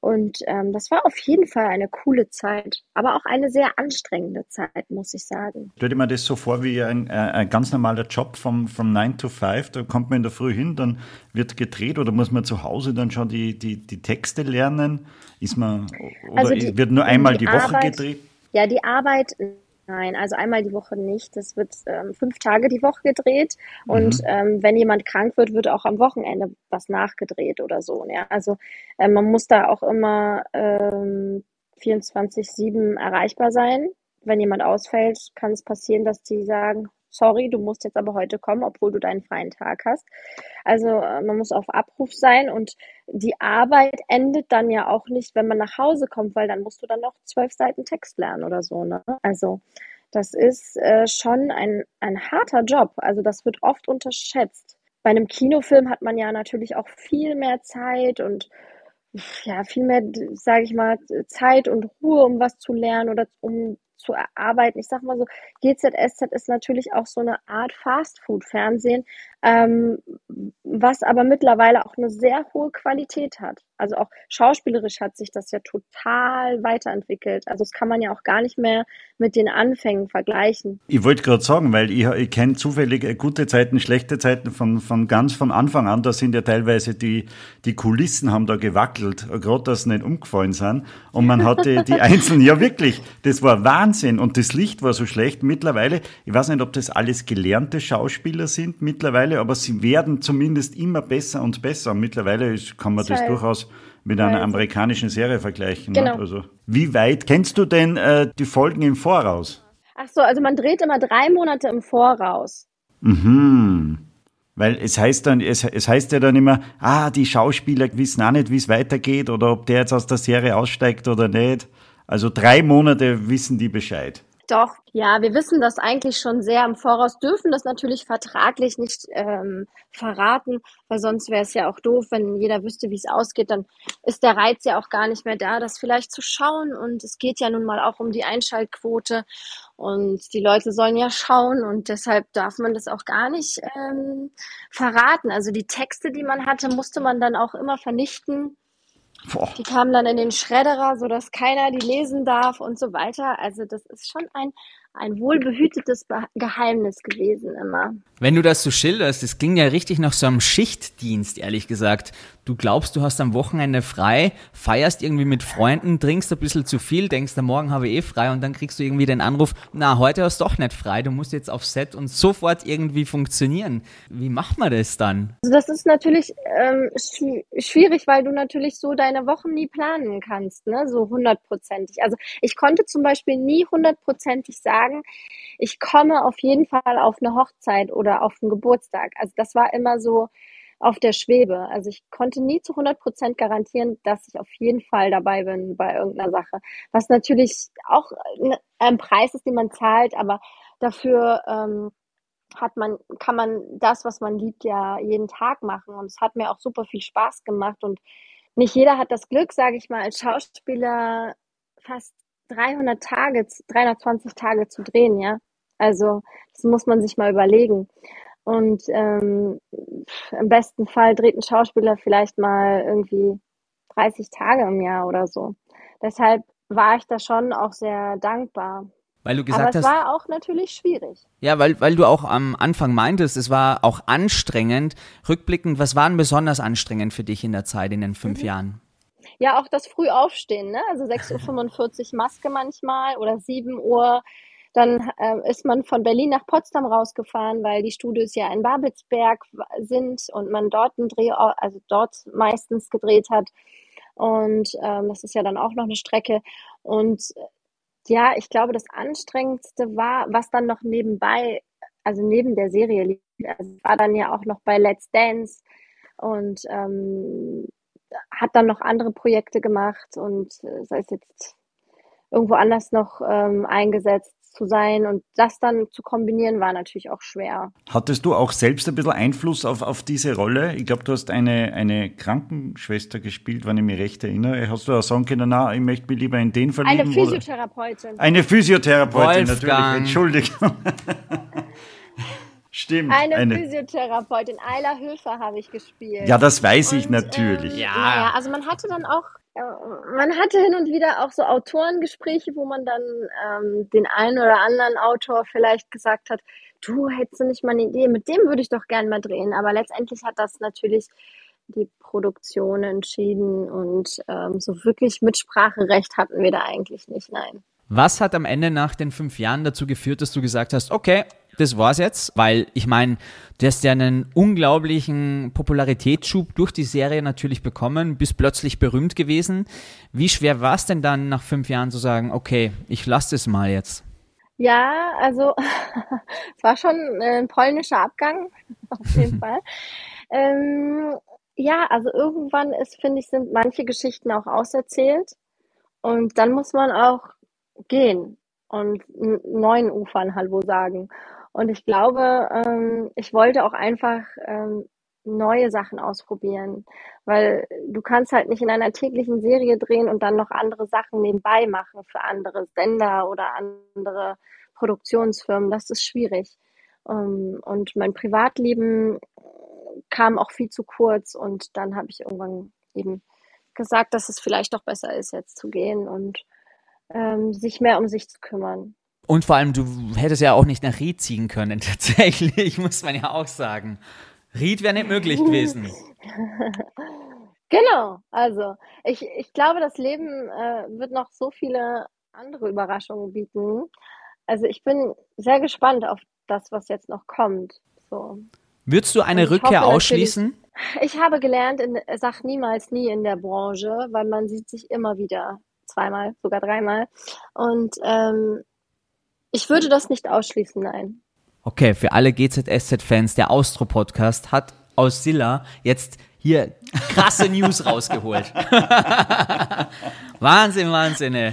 Und ähm, das war auf jeden Fall eine coole Zeit, aber auch eine sehr anstrengende Zeit, muss ich sagen. Stell dir mal das so vor wie ein, äh, ein ganz normaler Job vom, vom 9 to 5. Da kommt man in der Früh hin, dann wird gedreht oder muss man zu Hause dann schon die, die, die Texte lernen? Ist man, oder also die, wird nur einmal die, die Woche Arbeit, gedreht? Ja, die Arbeit Nein, also einmal die Woche nicht. Das wird ähm, fünf Tage die Woche gedreht. Mhm. Und ähm, wenn jemand krank wird, wird auch am Wochenende was nachgedreht oder so. Ja? Also äh, man muss da auch immer ähm, 24-7 erreichbar sein. Wenn jemand ausfällt, kann es passieren, dass die sagen, sorry, du musst jetzt aber heute kommen, obwohl du deinen freien Tag hast. Also äh, man muss auf Abruf sein und die Arbeit endet dann ja auch nicht, wenn man nach Hause kommt, weil dann musst du dann noch zwölf Seiten Text lernen oder so. Ne? Also das ist äh, schon ein, ein harter Job. Also das wird oft unterschätzt. Bei einem Kinofilm hat man ja natürlich auch viel mehr Zeit und ja, viel mehr, sage ich mal, Zeit und Ruhe, um was zu lernen oder um zu erarbeiten. Ich sag mal so, GZSZ ist natürlich auch so eine Art Fastfood-Fernsehen, ähm, was aber mittlerweile auch eine sehr hohe Qualität hat. Also auch schauspielerisch hat sich das ja total weiterentwickelt. Also das kann man ja auch gar nicht mehr mit den Anfängen vergleichen. Ich wollte gerade sagen, weil ich, ich kenne zufällig gute Zeiten, schlechte Zeiten von, von ganz von Anfang an. Da sind ja teilweise die, die Kulissen haben da gewackelt, gerade dass sie nicht umgefallen sind. Und man hatte die einzelnen, ja wirklich, das war Wahnsinn. Und das Licht war so schlecht. Mittlerweile, ich weiß nicht, ob das alles gelernte Schauspieler sind mittlerweile, aber sie werden zumindest immer besser und besser. Und mittlerweile ist, kann man das, das durchaus mit einer amerikanischen Serie vergleichen. Ne? Genau. Ne? Also, wie weit kennst du denn äh, die Folgen im Voraus? Ach so, also man dreht immer drei Monate im Voraus. Mhm. Weil es heißt dann, es, es heißt ja dann immer, ah, die Schauspieler wissen auch nicht, wie es weitergeht oder ob der jetzt aus der Serie aussteigt oder nicht. Also drei Monate wissen die Bescheid. Doch, ja, wir wissen das eigentlich schon sehr im Voraus, dürfen das natürlich vertraglich nicht ähm, verraten, weil sonst wäre es ja auch doof, wenn jeder wüsste, wie es ausgeht, dann ist der Reiz ja auch gar nicht mehr da, das vielleicht zu schauen. Und es geht ja nun mal auch um die Einschaltquote und die Leute sollen ja schauen und deshalb darf man das auch gar nicht ähm, verraten. Also die Texte, die man hatte, musste man dann auch immer vernichten Boah. Die kamen dann in den Schredderer, sodass keiner die lesen darf und so weiter. Also das ist schon ein ein wohlbehütetes Geheimnis gewesen immer. Wenn du das so schilderst, das ging ja richtig nach so einem Schichtdienst, ehrlich gesagt. Du glaubst, du hast am Wochenende frei, feierst irgendwie mit Freunden, trinkst ein bisschen zu viel, denkst, am Morgen habe ich eh frei und dann kriegst du irgendwie den Anruf, na, heute hast du doch nicht frei, du musst jetzt auf Set und sofort irgendwie funktionieren. Wie macht man das dann? Also das ist natürlich ähm, schwierig, weil du natürlich so deine Wochen nie planen kannst, ne? so hundertprozentig. Also ich konnte zum Beispiel nie hundertprozentig sagen, sagen, ich komme auf jeden Fall auf eine Hochzeit oder auf einen Geburtstag. Also das war immer so auf der Schwebe. Also ich konnte nie zu 100 Prozent garantieren, dass ich auf jeden Fall dabei bin bei irgendeiner Sache. Was natürlich auch ein Preis ist, den man zahlt, aber dafür ähm, hat man, kann man das, was man liebt, ja jeden Tag machen. Und es hat mir auch super viel Spaß gemacht. Und nicht jeder hat das Glück, sage ich mal, als Schauspieler fast 300 Tage, 320 Tage zu drehen, ja. Also das muss man sich mal überlegen. Und ähm, im besten Fall dreht ein Schauspieler vielleicht mal irgendwie 30 Tage im Jahr oder so. Deshalb war ich da schon auch sehr dankbar. Weil du gesagt Aber es hast, war auch natürlich schwierig. Ja, weil, weil du auch am Anfang meintest, es war auch anstrengend. Rückblickend, was war denn besonders anstrengend für dich in der Zeit, in den fünf mhm. Jahren? Ja, auch das Frühaufstehen, ne? Also 6.45 Uhr Maske manchmal oder 7 Uhr. Dann äh, ist man von Berlin nach Potsdam rausgefahren, weil die Studios ja in Babelsberg sind und man dort einen Dreh, also dort meistens gedreht hat. Und ähm, das ist ja dann auch noch eine Strecke. Und ja, ich glaube, das Anstrengendste war, was dann noch nebenbei, also neben der Serie lief, also war dann ja auch noch bei Let's Dance und ähm, hat dann noch andere Projekte gemacht und äh, sei es jetzt irgendwo anders noch ähm, eingesetzt zu sein und das dann zu kombinieren war natürlich auch schwer. Hattest du auch selbst ein bisschen Einfluss auf, auf diese Rolle? Ich glaube, du hast eine, eine Krankenschwester gespielt, wenn ich mich recht erinnere. Hast du auch sagen können, na, ich möchte mich lieber in den verlieben? Eine Physiotherapeutin. Oder? Eine Physiotherapeutin, Wolfgang. natürlich, Entschuldigung. Stimmt. Eine, eine, Physiotherapeutin, Ayla Höfer habe ich gespielt. Ja, das weiß ich und, natürlich. Ähm, ja. ja, also man hatte dann auch man hatte hin und wieder auch so Autorengespräche, wo man dann ähm, den einen oder anderen Autor vielleicht gesagt hat, du hättest du nicht mal eine Idee, mit dem würde ich doch gern mal drehen. Aber letztendlich hat das natürlich die Produktion entschieden und ähm, so wirklich Mitspracherecht hatten wir da eigentlich nicht, nein. Was hat am Ende nach den fünf Jahren dazu geführt, dass du gesagt hast, okay, das war's jetzt? Weil ich meine, du hast ja einen unglaublichen Popularitätsschub durch die Serie natürlich bekommen, bist plötzlich berühmt gewesen. Wie schwer war es denn dann nach fünf Jahren zu sagen, okay, ich lasse das mal jetzt? Ja, also es war schon ein polnischer Abgang, auf jeden Fall. Ähm, ja, also irgendwann ist, finde ich, sind manche Geschichten auch auserzählt. Und dann muss man auch gehen und neuen Ufern Hallo sagen. Und ich glaube, ähm, ich wollte auch einfach ähm, neue Sachen ausprobieren, weil du kannst halt nicht in einer täglichen Serie drehen und dann noch andere Sachen nebenbei machen für andere Sender oder andere Produktionsfirmen. Das ist schwierig. Ähm, und mein Privatleben kam auch viel zu kurz und dann habe ich irgendwann eben gesagt, dass es vielleicht doch besser ist, jetzt zu gehen und ähm, sich mehr um sich zu kümmern. Und vor allem, du hättest ja auch nicht nach Ried ziehen können, tatsächlich, muss man ja auch sagen. Ried wäre nicht möglich gewesen. genau, also ich, ich glaube, das Leben äh, wird noch so viele andere Überraschungen bieten. Also ich bin sehr gespannt auf das, was jetzt noch kommt. So. Würdest du eine Rückkehr ausschließen? Ich habe gelernt, in, sag niemals nie in der Branche, weil man sieht sich immer wieder zweimal, sogar dreimal. Und ähm, ich würde das nicht ausschließen, nein. Okay, für alle GZSZ-Fans, der Austro-Podcast hat aus Silla jetzt hier krasse News rausgeholt. Wahnsinn, Wahnsinn. Ey.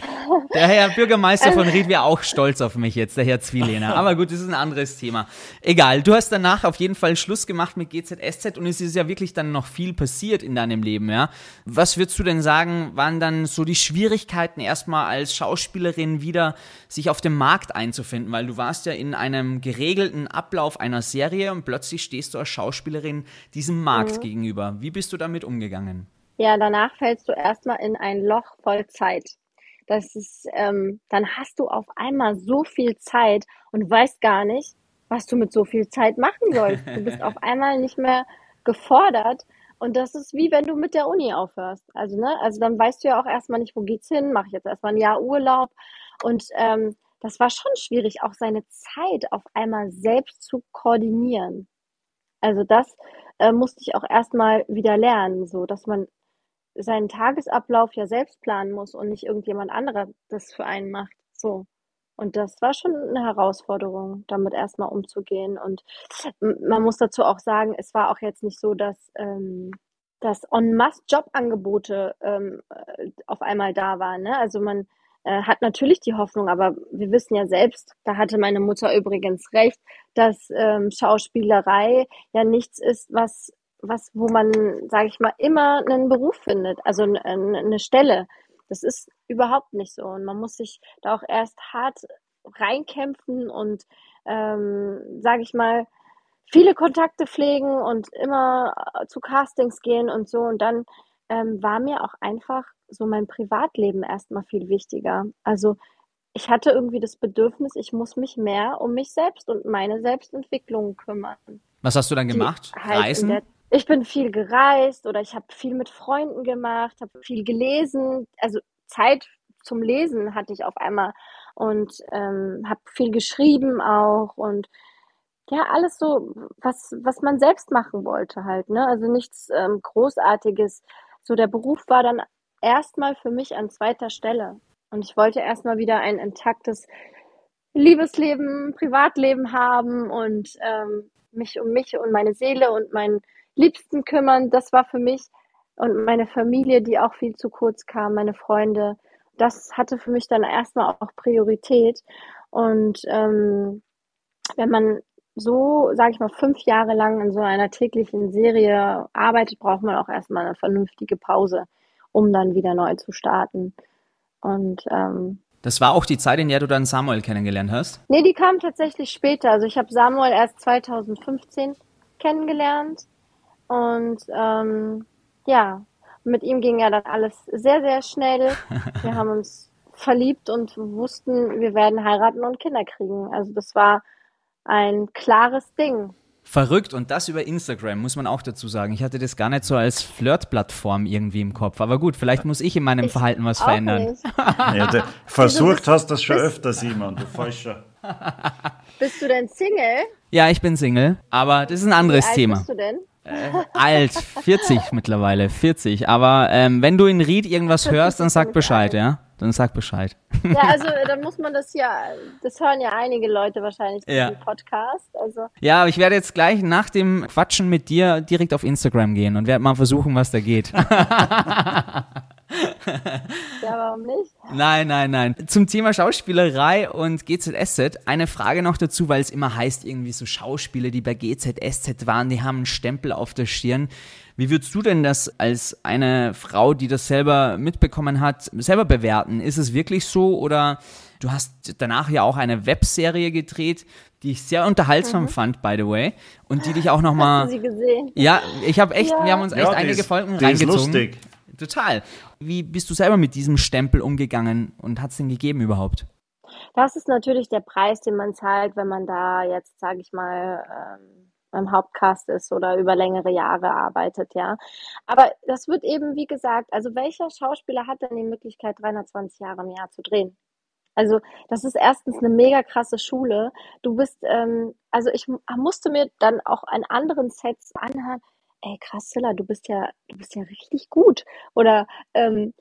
Der Herr Bürgermeister von Ried wäre auch stolz auf mich jetzt, der Herr Zwielehner. Aber gut, das ist ein anderes Thema. Egal, du hast danach auf jeden Fall Schluss gemacht mit GZSZ und es ist ja wirklich dann noch viel passiert in deinem Leben, ja. Was würdest du denn sagen, waren dann so die Schwierigkeiten erstmal als Schauspielerin wieder sich auf dem Markt einzufinden? Weil du warst ja in einem geregelten Ablauf einer Serie und plötzlich stehst du als Schauspielerin diesem Markt mhm. gegenüber. Wie bist du damit umgegangen? Ja, danach fällst du erstmal in ein Loch voll Zeit. Das ist, ähm, dann hast du auf einmal so viel Zeit und weißt gar nicht, was du mit so viel Zeit machen sollst. Du bist auf einmal nicht mehr gefordert. Und das ist wie wenn du mit der Uni aufhörst. Also, ne, also dann weißt du ja auch erstmal nicht, wo geht's hin, mache ich jetzt erstmal ein Jahr Urlaub. Und ähm, das war schon schwierig, auch seine Zeit auf einmal selbst zu koordinieren. Also das äh, musste ich auch erstmal wieder lernen, so dass man seinen Tagesablauf ja selbst planen muss und nicht irgendjemand anderer das für einen macht. So. Und das war schon eine Herausforderung, damit erstmal umzugehen. Und man muss dazu auch sagen, es war auch jetzt nicht so, dass, ähm, dass en masse Jobangebote ähm, äh, auf einmal da waren. Ne? Also man äh, hat natürlich die Hoffnung, aber wir wissen ja selbst, da hatte meine Mutter übrigens recht, dass ähm, Schauspielerei ja nichts ist, was was, wo man, sage ich mal, immer einen Beruf findet, also eine Stelle. Das ist überhaupt nicht so. Und man muss sich da auch erst hart reinkämpfen und, ähm, sage ich mal, viele Kontakte pflegen und immer äh, zu Castings gehen und so. Und dann ähm, war mir auch einfach so mein Privatleben erstmal viel wichtiger. Also ich hatte irgendwie das Bedürfnis, ich muss mich mehr um mich selbst und meine Selbstentwicklung kümmern. Was hast du dann gemacht? Halt Reisen? ich bin viel gereist oder ich habe viel mit Freunden gemacht, habe viel gelesen. Also Zeit zum Lesen hatte ich auf einmal und ähm, habe viel geschrieben auch und ja, alles so, was, was man selbst machen wollte halt, ne? Also nichts ähm, Großartiges. So der Beruf war dann erstmal für mich an zweiter Stelle. Und ich wollte erstmal wieder ein intaktes Liebesleben, Privatleben haben und ähm, mich um mich und meine Seele und mein Liebsten kümmern. Das war für mich und meine Familie, die auch viel zu kurz kam, meine Freunde. Das hatte für mich dann erstmal auch Priorität. Und ähm, wenn man so, sage ich mal, fünf Jahre lang in so einer täglichen Serie arbeitet, braucht man auch erstmal eine vernünftige Pause, um dann wieder neu zu starten. Und ähm, das war auch die Zeit, in der du dann Samuel kennengelernt hast? Nee, die kam tatsächlich später. Also ich habe Samuel erst 2015 kennengelernt und ähm, ja, mit ihm ging ja dann alles sehr, sehr schnell. Wir haben uns verliebt und wussten, wir werden heiraten und Kinder kriegen. Also das war ein klares Ding. Verrückt und das über Instagram, muss man auch dazu sagen. Ich hatte das gar nicht so als Flirtplattform irgendwie im Kopf. Aber gut, vielleicht muss ich in meinem ich Verhalten was verändern. ja, versucht hast das schon öfter, Simon, du Falscher. Bist du denn Single? Ja, ich bin Single, aber das ist ein anderes Wie alt Thema. Bist du denn? Äh, alt, 40 mittlerweile, 40. Aber ähm, wenn du in Ried irgendwas hörst, dann sag Bescheid, ja? Dann sag Bescheid. Ja, also dann muss man das ja, das hören ja einige Leute wahrscheinlich ja. im Podcast. Also. Ja, aber ich werde jetzt gleich nach dem Quatschen mit dir direkt auf Instagram gehen und werde mal versuchen, was da geht. Ja, warum nicht? Nein, nein, nein. Zum Thema Schauspielerei und GZSZ eine Frage noch dazu, weil es immer heißt, irgendwie so Schauspieler, die bei GZSZ waren, die haben einen Stempel auf der Stirn. Wie würdest du denn das als eine Frau, die das selber mitbekommen hat, selber bewerten? Ist es wirklich so oder du hast danach ja auch eine Webserie gedreht, die ich sehr unterhaltsam mhm. fand, by the way, und die dich auch nochmal. Sie gesehen? Ja, ich habe echt, ja. wir haben uns echt ja, einige ist, Folgen die reingezogen. Ist lustig. Total. Wie bist du selber mit diesem Stempel umgegangen und hat es den gegeben überhaupt? Das ist natürlich der Preis, den man zahlt, wenn man da jetzt, sage ich mal, ähm, beim Hauptcast ist oder über längere Jahre arbeitet, ja. Aber das wird eben, wie gesagt, also welcher Schauspieler hat denn die Möglichkeit, 320 Jahre im Jahr zu drehen? Also das ist erstens eine mega krasse Schule. Du bist, ähm, also ich musste mir dann auch an anderen Sets anhören, ey krass, Silla, du bist ja, du bist ja richtig gut. Oder ähm,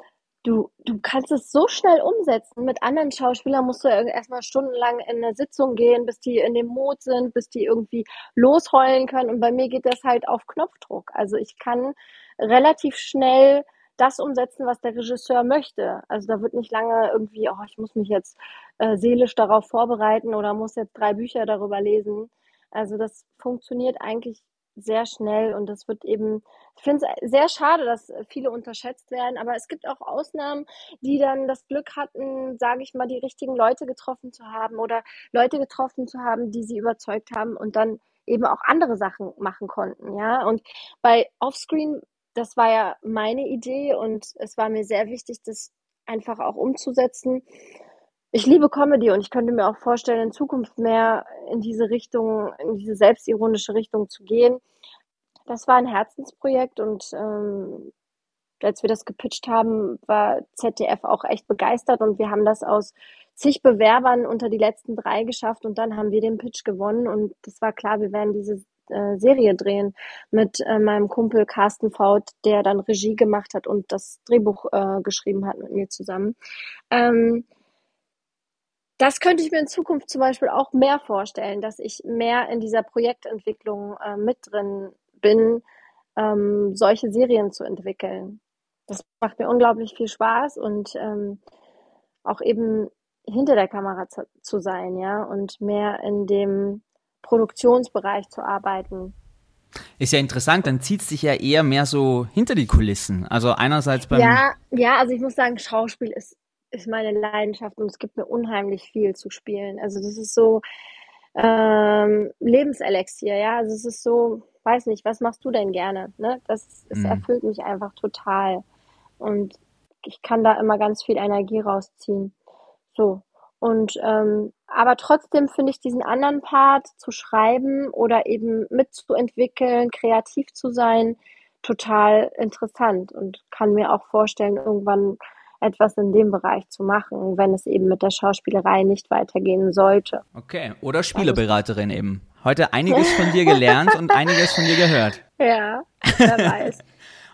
du, du kannst es so schnell umsetzen. Mit anderen Schauspielern musst du erstmal stundenlang in eine Sitzung gehen, bis die in dem Mut sind, bis die irgendwie losheulen können. Und bei mir geht das halt auf Knopfdruck. Also ich kann relativ schnell das umsetzen, was der Regisseur möchte. Also da wird nicht lange irgendwie, oh, ich muss mich jetzt äh, seelisch darauf vorbereiten oder muss jetzt drei Bücher darüber lesen. Also das funktioniert eigentlich sehr schnell und das wird eben, ich finde es sehr schade, dass viele unterschätzt werden, aber es gibt auch Ausnahmen, die dann das Glück hatten, sage ich mal, die richtigen Leute getroffen zu haben oder Leute getroffen zu haben, die sie überzeugt haben und dann eben auch andere Sachen machen konnten, ja. Und bei Offscreen, das war ja meine Idee und es war mir sehr wichtig, das einfach auch umzusetzen. Ich liebe Comedy und ich könnte mir auch vorstellen, in Zukunft mehr in diese Richtung, in diese selbstironische Richtung zu gehen. Das war ein Herzensprojekt und ähm, als wir das gepitcht haben, war ZDF auch echt begeistert und wir haben das aus zig Bewerbern unter die letzten drei geschafft und dann haben wir den Pitch gewonnen und es war klar, wir werden diese äh, Serie drehen mit äh, meinem Kumpel Carsten Faut, der dann Regie gemacht hat und das Drehbuch äh, geschrieben hat mit mir zusammen. Ähm, das könnte ich mir in Zukunft zum Beispiel auch mehr vorstellen, dass ich mehr in dieser Projektentwicklung äh, mit drin bin, ähm, solche Serien zu entwickeln. Das macht mir unglaublich viel Spaß und ähm, auch eben hinter der Kamera zu, zu sein, ja, und mehr in dem Produktionsbereich zu arbeiten. Ist ja interessant, dann zieht es sich ja eher mehr so hinter die Kulissen. Also einerseits beim. Ja, ja, also ich muss sagen, Schauspiel ist ist meine Leidenschaft und es gibt mir unheimlich viel zu spielen. Also das ist so ähm, Lebenselixier, ja. Also es ist so, weiß nicht, was machst du denn gerne? Ne? Das, das mhm. erfüllt mich einfach total. Und ich kann da immer ganz viel Energie rausziehen. So. Und ähm, aber trotzdem finde ich diesen anderen Part zu schreiben oder eben mitzuentwickeln, kreativ zu sein, total interessant und kann mir auch vorstellen, irgendwann etwas in dem Bereich zu machen, wenn es eben mit der Schauspielerei nicht weitergehen sollte. Okay, oder Spieleberaterin eben. Heute einiges von dir gelernt und einiges von dir gehört. Ja, wer weiß.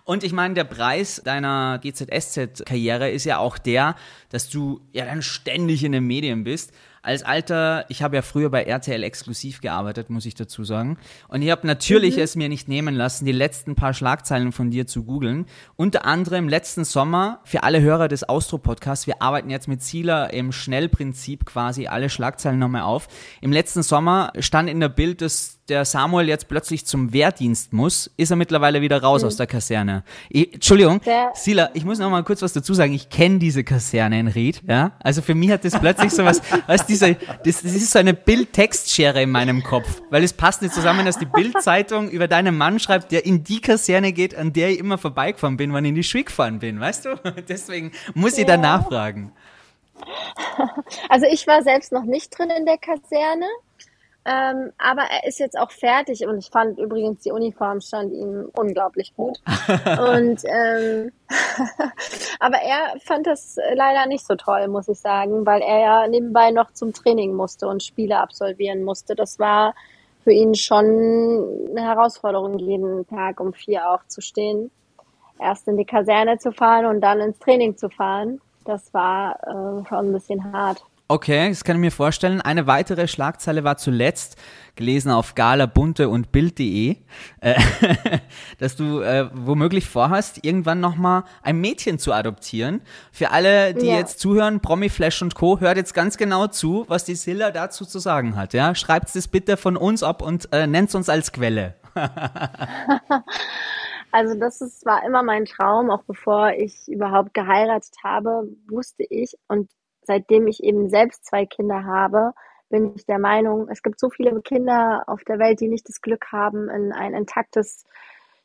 Und ich meine, der Preis deiner GZSZ-Karriere ist ja auch der, dass du ja dann ständig in den Medien bist als alter, ich habe ja früher bei RTL exklusiv gearbeitet, muss ich dazu sagen. Und ich habe natürlich mhm. es mir nicht nehmen lassen, die letzten paar Schlagzeilen von dir zu googeln. Unter anderem letzten Sommer, für alle Hörer des Austro-Podcasts, wir arbeiten jetzt mit Zieler im Schnellprinzip quasi alle Schlagzeilen nochmal auf. Im letzten Sommer stand in der Bild, dass der Samuel jetzt plötzlich zum Wehrdienst muss, ist er mittlerweile wieder raus mhm. aus der Kaserne. Ich, Entschuldigung, der Sila, ich muss noch mal kurz was dazu sagen. Ich kenne diese Kaserne in Ried, ja. Also für mich hat das plötzlich so was, weißt diese, das, das ist so eine Bild-Textschere in meinem Kopf, weil es passt nicht zusammen, dass die Bild-Zeitung über deinen Mann schreibt, der in die Kaserne geht, an der ich immer vorbeigefahren bin, wenn ich in die Schule gefahren bin, weißt du? Deswegen muss ich ja. da nachfragen. Also ich war selbst noch nicht drin in der Kaserne. Ähm, aber er ist jetzt auch fertig und ich fand übrigens die Uniform stand ihm unglaublich gut. und ähm, aber er fand das leider nicht so toll, muss ich sagen, weil er ja nebenbei noch zum Training musste und Spiele absolvieren musste. Das war für ihn schon eine Herausforderung, jeden Tag um vier aufzustehen, erst in die Kaserne zu fahren und dann ins Training zu fahren. Das war äh, schon ein bisschen hart. Okay, das kann ich mir vorstellen. Eine weitere Schlagzeile war zuletzt gelesen auf Gala, Bunte und Bild.de, äh, dass du äh, womöglich vorhast, irgendwann nochmal ein Mädchen zu adoptieren. Für alle, die ja. jetzt zuhören, Promi Flash und Co., hört jetzt ganz genau zu, was die Silla dazu zu sagen hat. Ja? Schreibt es bitte von uns ab und äh, nennt uns als Quelle. Also das ist, war immer mein Traum, auch bevor ich überhaupt geheiratet habe, wusste ich und seitdem ich eben selbst zwei Kinder habe, bin ich der Meinung, es gibt so viele Kinder auf der Welt, die nicht das Glück haben, in ein intaktes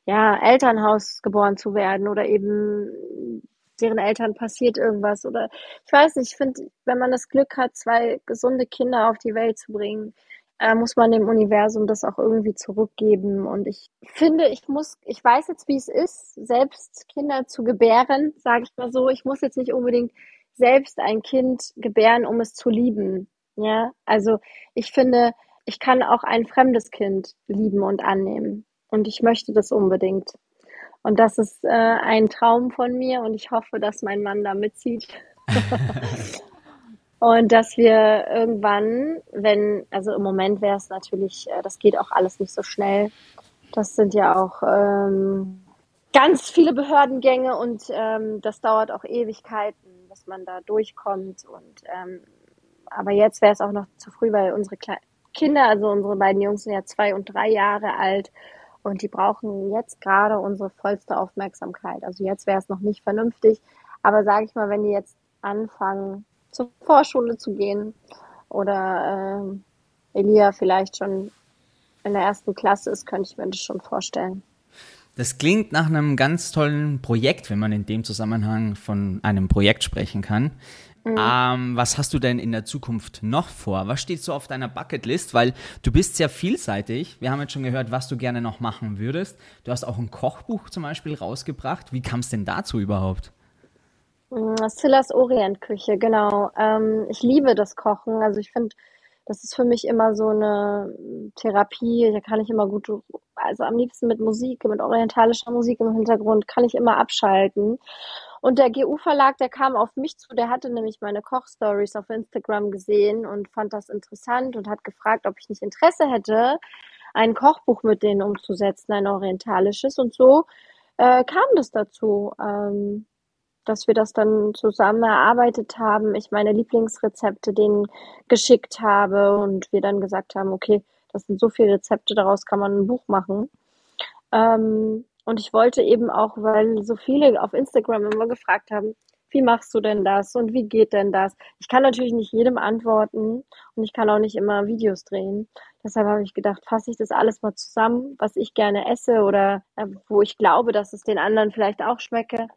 ja, Elternhaus geboren zu werden oder eben deren Eltern passiert irgendwas oder ich weiß nicht, ich finde, wenn man das Glück hat, zwei gesunde Kinder auf die Welt zu bringen, äh, muss man dem Universum das auch irgendwie zurückgeben. Und ich finde, ich muss, ich weiß jetzt, wie es ist, selbst Kinder zu gebären, sage ich mal so. Ich muss jetzt nicht unbedingt selbst ein Kind gebären, um es zu lieben. Ja, also ich finde, ich kann auch ein fremdes Kind lieben und annehmen. Und ich möchte das unbedingt. Und das ist äh, ein Traum von mir und ich hoffe, dass mein Mann da mitzieht. und dass wir irgendwann, wenn, also im Moment wäre es natürlich, äh, das geht auch alles nicht so schnell. Das sind ja auch ähm, ganz viele Behördengänge und ähm, das dauert auch Ewigkeiten dass man da durchkommt. Und ähm, aber jetzt wäre es auch noch zu früh, weil unsere Kle Kinder, also unsere beiden Jungs sind ja zwei und drei Jahre alt und die brauchen jetzt gerade unsere vollste Aufmerksamkeit. Also jetzt wäre es noch nicht vernünftig. Aber sage ich mal, wenn die jetzt anfangen, zur Vorschule zu gehen oder äh, Elia vielleicht schon in der ersten Klasse ist, könnte ich mir das schon vorstellen. Das klingt nach einem ganz tollen Projekt, wenn man in dem Zusammenhang von einem Projekt sprechen kann. Mhm. Ähm, was hast du denn in der Zukunft noch vor? Was steht so auf deiner Bucketlist? Weil du bist sehr vielseitig. Wir haben jetzt schon gehört, was du gerne noch machen würdest. Du hast auch ein Kochbuch zum Beispiel rausgebracht. Wie kam es denn dazu überhaupt? Mm, Silas Orientküche, genau. Ähm, ich liebe das Kochen. Also ich finde das ist für mich immer so eine Therapie. Da kann ich immer gut, also am liebsten mit Musik, mit orientalischer Musik im Hintergrund, kann ich immer abschalten. Und der GU-Verlag, der kam auf mich zu, der hatte nämlich meine Kochstories auf Instagram gesehen und fand das interessant und hat gefragt, ob ich nicht Interesse hätte, ein Kochbuch mit denen umzusetzen, ein orientalisches. Und so äh, kam das dazu. Ähm, dass wir das dann zusammen erarbeitet haben, ich meine Lieblingsrezepte denen geschickt habe und wir dann gesagt haben, okay, das sind so viele Rezepte, daraus kann man ein Buch machen. Ähm, und ich wollte eben auch, weil so viele auf Instagram immer gefragt haben, wie machst du denn das und wie geht denn das? Ich kann natürlich nicht jedem antworten und ich kann auch nicht immer Videos drehen. Deshalb habe ich gedacht, fasse ich das alles mal zusammen, was ich gerne esse oder äh, wo ich glaube, dass es den anderen vielleicht auch schmecke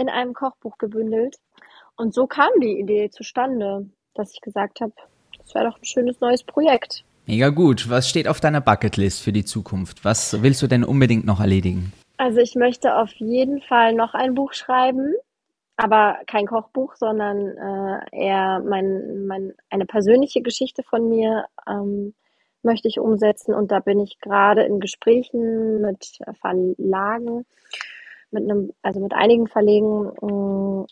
in einem Kochbuch gebündelt. Und so kam die Idee zustande, dass ich gesagt habe, das wäre doch ein schönes neues Projekt. Mega gut. Was steht auf deiner Bucketlist für die Zukunft? Was willst du denn unbedingt noch erledigen? Also ich möchte auf jeden Fall noch ein Buch schreiben, aber kein Kochbuch, sondern äh, eher mein, mein, eine persönliche Geschichte von mir ähm, möchte ich umsetzen und da bin ich gerade in Gesprächen mit Verlagen mit einem, also mit einigen Verlegen, mm,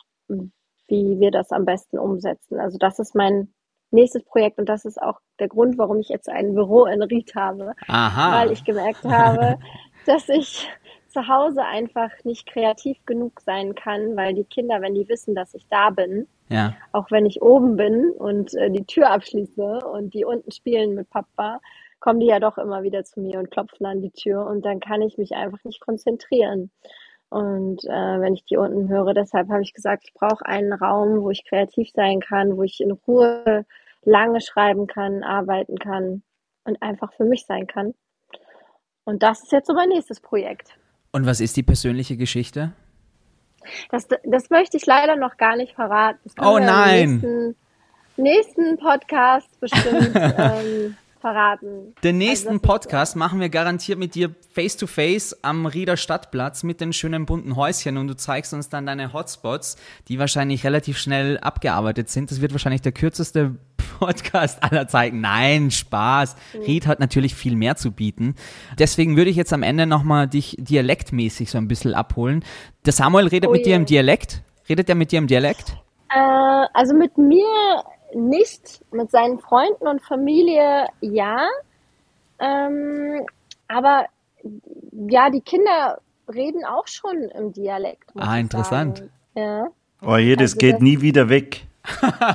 wie wir das am besten umsetzen. Also das ist mein nächstes Projekt und das ist auch der Grund, warum ich jetzt ein Büro in Ried habe. Aha. Weil ich gemerkt habe, dass ich zu Hause einfach nicht kreativ genug sein kann, weil die Kinder, wenn die wissen, dass ich da bin, ja. auch wenn ich oben bin und äh, die Tür abschließe und die unten spielen mit Papa, kommen die ja doch immer wieder zu mir und klopfen an die Tür und dann kann ich mich einfach nicht konzentrieren. Und äh, wenn ich die unten höre, deshalb habe ich gesagt, ich brauche einen Raum, wo ich kreativ sein kann, wo ich in Ruhe lange schreiben kann, arbeiten kann und einfach für mich sein kann. Und das ist jetzt so mein nächstes Projekt. Und was ist die persönliche Geschichte? Das, das möchte ich leider noch gar nicht verraten. oh nein! Nächsten, nächsten Podcast bestimmt ähm, verraten. Den also nächsten also Podcast so. machen wir garantiert mit dir face to face am Rieder Stadtplatz mit den schönen bunten Häuschen und du zeigst uns dann deine Hotspots, die wahrscheinlich relativ schnell abgearbeitet sind. Das wird wahrscheinlich der kürzeste Podcast aller Zeiten. Nein, Spaß. Mhm. Ried hat natürlich viel mehr zu bieten. Deswegen würde ich jetzt am Ende nochmal dich dialektmäßig so ein bisschen abholen. Der Samuel redet oh mit yeah. dir im Dialekt. Redet er mit dir im Dialekt? Äh, also mit mir nicht, mit seinen Freunden und Familie ja. Ähm, aber ja, die Kinder reden auch schon im Dialekt. Ah, interessant. Ja. Oh je, das also geht das nie wieder weg.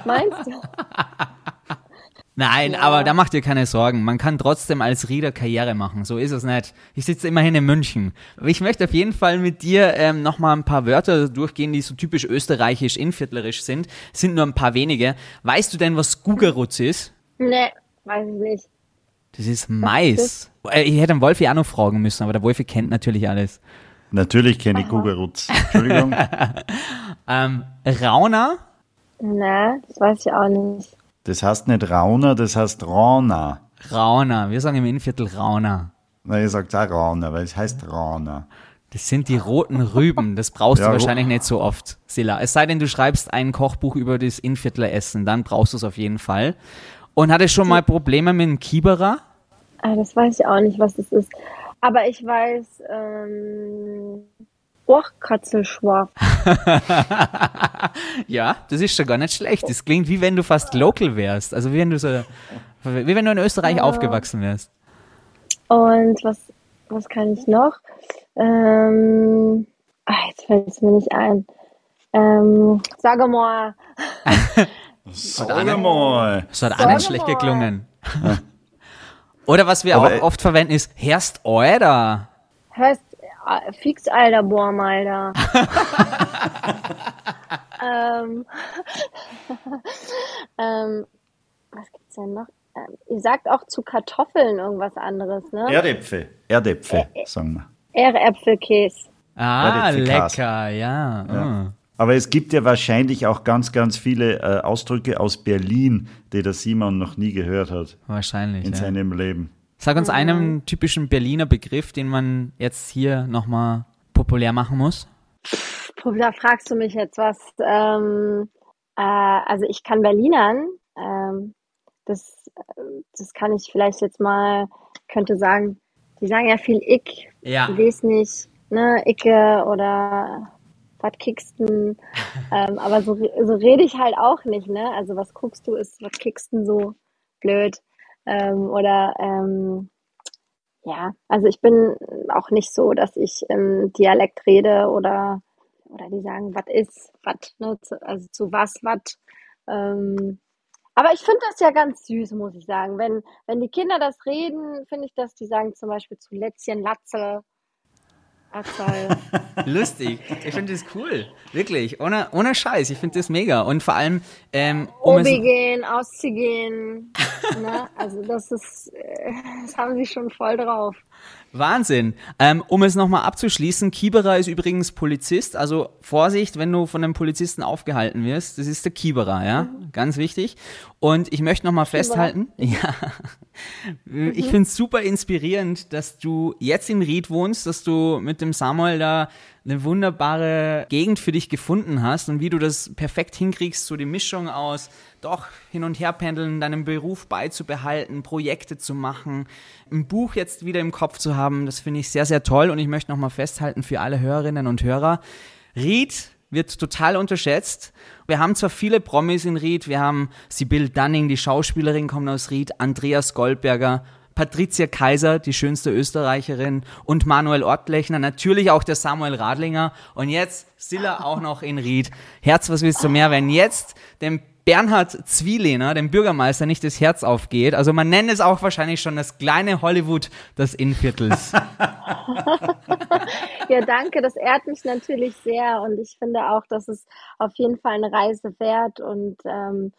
Meinst du? Nein, ja. aber da macht ihr keine Sorgen. Man kann trotzdem als Reader Karriere machen. So ist es nicht. Ich sitze immerhin in München. Ich möchte auf jeden Fall mit dir ähm, nochmal ein paar Wörter durchgehen, die so typisch österreichisch, inviertlerisch sind. Es sind nur ein paar wenige. Weißt du denn, was Gugerutz ist? Nee, weiß ich nicht. Das ist Mais. Äh, ich hätte den Wolfi auch noch fragen müssen, aber der Wolfi kennt natürlich alles. Natürlich kenne ich Gugerutz. Entschuldigung. ähm, Rauner? Nee, das weiß ich auch nicht. Das heißt nicht Rauner, das heißt Rauna. Rauna, wir sagen im Innenviertel Rauna. Na, ihr sagt auch Rauna, weil es heißt Rauna. Das sind die roten Rüben. Das brauchst ja, du wahrscheinlich nicht so oft, Silla. Es sei denn, du schreibst ein Kochbuch über das Innviertler Essen, dann brauchst du es auf jeden Fall. Und hattest schon mal Probleme mit dem Kieberer? Ah, das weiß ich auch nicht, was das ist. Aber ich weiß, ähm, Ohrkatzelschwaf. ja, das ist schon gar nicht schlecht. Das klingt wie wenn du fast local wärst. Also wie wenn du so, wie wenn du in Österreich ja. aufgewachsen wärst. Und was, was kann ich noch? Ähm, ach, jetzt fällt es mir nicht ein. Ähm, sag mal. sag mal. Das hat auch nicht schlecht geklungen. Oder was wir Aber auch oft verwenden ist, Herst oder. Hörst fix, Alter, boah, Alter. ähm, ähm, was gibt's denn noch? Ähm, ihr sagt auch zu Kartoffeln irgendwas anderes, ne? Erdäpfel. Erdäpfel, äh, sagen wir. Erdäpfelkäse. Ah, lecker, ja. ja. Oh. Aber es gibt ja wahrscheinlich auch ganz, ganz viele äh, Ausdrücke aus Berlin, die der Simon noch nie gehört hat. Wahrscheinlich. In ja. seinem Leben. Sag uns einen typischen Berliner Begriff, den man jetzt hier nochmal populär machen muss. Da fragst du mich jetzt was. Ähm, äh, also ich kann Berlinern. Ähm, das, das kann ich vielleicht jetzt mal, könnte sagen, die sagen ja viel ich. Ja. Ich lese nicht, ne, Icke oder was kicksten. ähm, aber so, so rede ich halt auch nicht, ne? Also was guckst du, ist, was kicksten so blöd. Ähm, oder ähm, ja, also ich bin auch nicht so, dass ich im Dialekt rede oder oder die sagen, was ist, was, ne? also zu was, was. Ähm, aber ich finde das ja ganz süß, muss ich sagen. Wenn, wenn die Kinder das reden, finde ich das, die sagen zum Beispiel zu Lätzchen, Latze, Lustig. Ich finde das cool. Wirklich. Ohne, ohne Scheiß. Ich finde das mega. Und vor allem, ähm, um Obi gehen, auszugehen. ne? Also das ist, äh, das haben sie schon voll drauf. Wahnsinn. Ähm, um es nochmal abzuschließen, Kieberer ist übrigens Polizist, also Vorsicht, wenn du von einem Polizisten aufgehalten wirst, das ist der Kieberer, ja, mhm. ganz wichtig. Und ich möchte nochmal festhalten, ja, mhm. ich finde es super inspirierend, dass du jetzt in Ried wohnst, dass du mit dem Samuel da eine wunderbare Gegend für dich gefunden hast und wie du das perfekt hinkriegst, so die Mischung aus doch hin und her pendeln, deinem Beruf beizubehalten, Projekte zu machen, ein Buch jetzt wieder im Kopf zu haben, das finde ich sehr, sehr toll. Und ich möchte nochmal festhalten für alle Hörerinnen und Hörer, Ried wird total unterschätzt. Wir haben zwar viele Promis in Ried, wir haben Sibyl Dunning, die Schauspielerin kommt aus Ried, Andreas Goldberger, Patricia Kaiser, die schönste Österreicherin, und Manuel Ortlechner, natürlich auch der Samuel Radlinger und jetzt Silla auch noch in Ried. Herz, was willst du mehr, wenn jetzt dem Bernhard Zwielehner, dem Bürgermeister, nicht das Herz aufgeht. Also man nennt es auch wahrscheinlich schon das kleine Hollywood des Innviertels. ja, danke. Das ehrt mich natürlich sehr und ich finde auch, dass es auf jeden Fall eine Reise wert und ähm,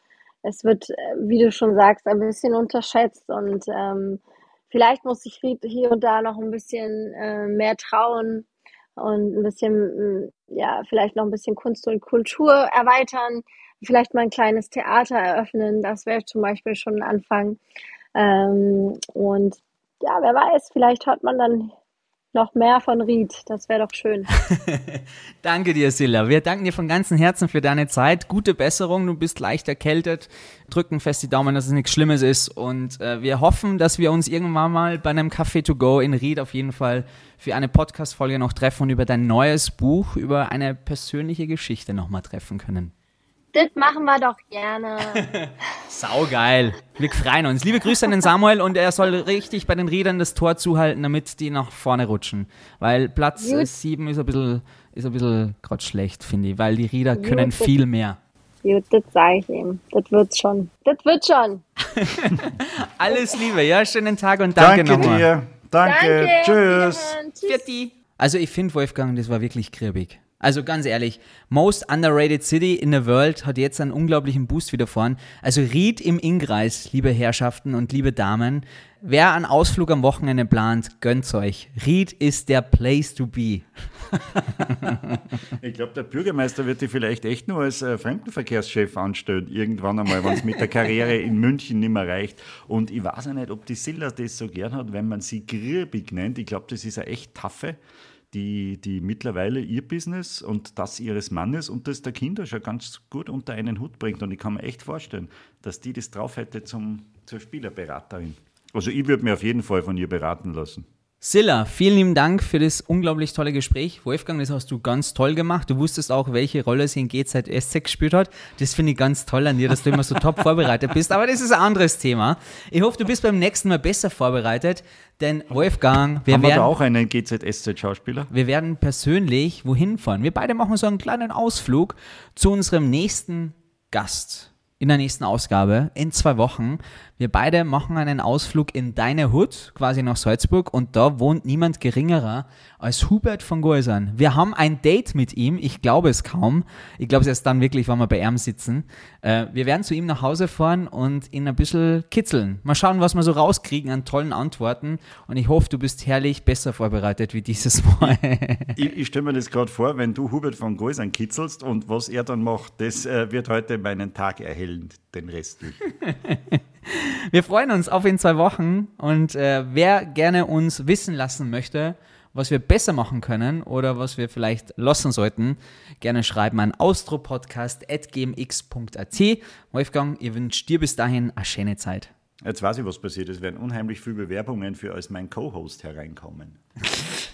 es wird, äh, wie du schon sagst, ein bisschen unterschätzt und ähm, vielleicht muss Ried hier und da noch ein bisschen äh, mehr trauen und ein bisschen, ja, vielleicht noch ein bisschen Kunst und Kultur erweitern, vielleicht mal ein kleines Theater eröffnen, das wäre zum Beispiel schon ein Anfang. Ähm, und ja, wer weiß, vielleicht hört man dann noch mehr von Ried. Das wäre doch schön. Danke dir, Silla. Wir danken dir von ganzem Herzen für deine Zeit. Gute Besserung. Du bist leicht erkältet. Drücken fest die Daumen, dass es nichts Schlimmes ist. Und äh, wir hoffen, dass wir uns irgendwann mal bei einem Café to go in Ried auf jeden Fall für eine Podcast-Folge noch treffen und über dein neues Buch, über eine persönliche Geschichte nochmal treffen können. Das machen wir doch gerne. Saugeil. Wir freuen uns. Liebe Grüße an den Samuel und er soll richtig bei den Rädern das Tor zuhalten, damit die nach vorne rutschen. Weil Platz 7 ist ein bisschen, ist ein bisschen gerade schlecht, finde ich, weil die Räder können Gut, viel mehr. Gut, das sage ich ihm. Das wird schon. Das wird schon. Alles Liebe, ja, schönen Tag und danke, danke nochmal. Dir. Danke, danke. Tschüss. Tschüss. Also ich finde Wolfgang, das war wirklich kribbig. Also ganz ehrlich, most underrated city in the world hat jetzt einen unglaublichen Boost wieder vorn. Also Ried im Ingreis, liebe Herrschaften und liebe Damen. Wer einen Ausflug am Wochenende plant, gönnt's euch. Ried ist der place to be. ich glaube, der Bürgermeister wird dich vielleicht echt nur als äh, Fremdenverkehrschef anstellen, irgendwann einmal, wenn es mit der Karriere in München nicht mehr reicht. Und ich weiß auch nicht, ob die Silla das so gern hat, wenn man sie Grirbig nennt. Ich glaube, das ist eine echt taffe die, die mittlerweile ihr Business und das ihres Mannes und das der Kinder schon ganz gut unter einen Hut bringt. Und ich kann mir echt vorstellen, dass die das drauf hätte zum, zur Spielerberaterin. Also ich würde mir auf jeden Fall von ihr beraten lassen. Silla, vielen lieben Dank für das unglaublich tolle Gespräch. Wolfgang, das hast du ganz toll gemacht. Du wusstest auch, welche Rolle sie in GZSZ gespielt hat. Das finde ich ganz toll an dir, dass du immer so top vorbereitet bist. Aber das ist ein anderes Thema. Ich hoffe, du bist beim nächsten Mal besser vorbereitet. Denn Wolfgang, wir Haben werden. Wir da auch einen GZSZ-Schauspieler? Wir werden persönlich wohin fahren. Wir beide machen so einen kleinen Ausflug zu unserem nächsten Gast in der nächsten Ausgabe in zwei Wochen. Wir beide machen einen Ausflug in deine Hut, quasi nach Salzburg, und da wohnt niemand geringerer als Hubert von Goisern. Wir haben ein Date mit ihm, ich glaube es kaum. Ich glaube es erst dann wirklich, wenn wir bei ihm sitzen. Äh, wir werden zu ihm nach Hause fahren und ihn ein bisschen kitzeln. Mal schauen, was wir so rauskriegen an tollen Antworten. Und ich hoffe, du bist herrlich besser vorbereitet wie dieses Mal. ich, ich stelle mir das gerade vor, wenn du Hubert von Goisern kitzelst und was er dann macht, das äh, wird heute meinen Tag erhellen, den restlichen. Wir freuen uns auf in zwei Wochen und äh, wer gerne uns wissen lassen möchte, was wir besser machen können oder was wir vielleicht lassen sollten, gerne schreiben an austropodcast.gmx.at. Wolfgang, ihr wünscht dir bis dahin eine schöne Zeit. Jetzt weiß ich, was passiert. Es werden unheimlich viele Bewerbungen für als mein Co-Host hereinkommen.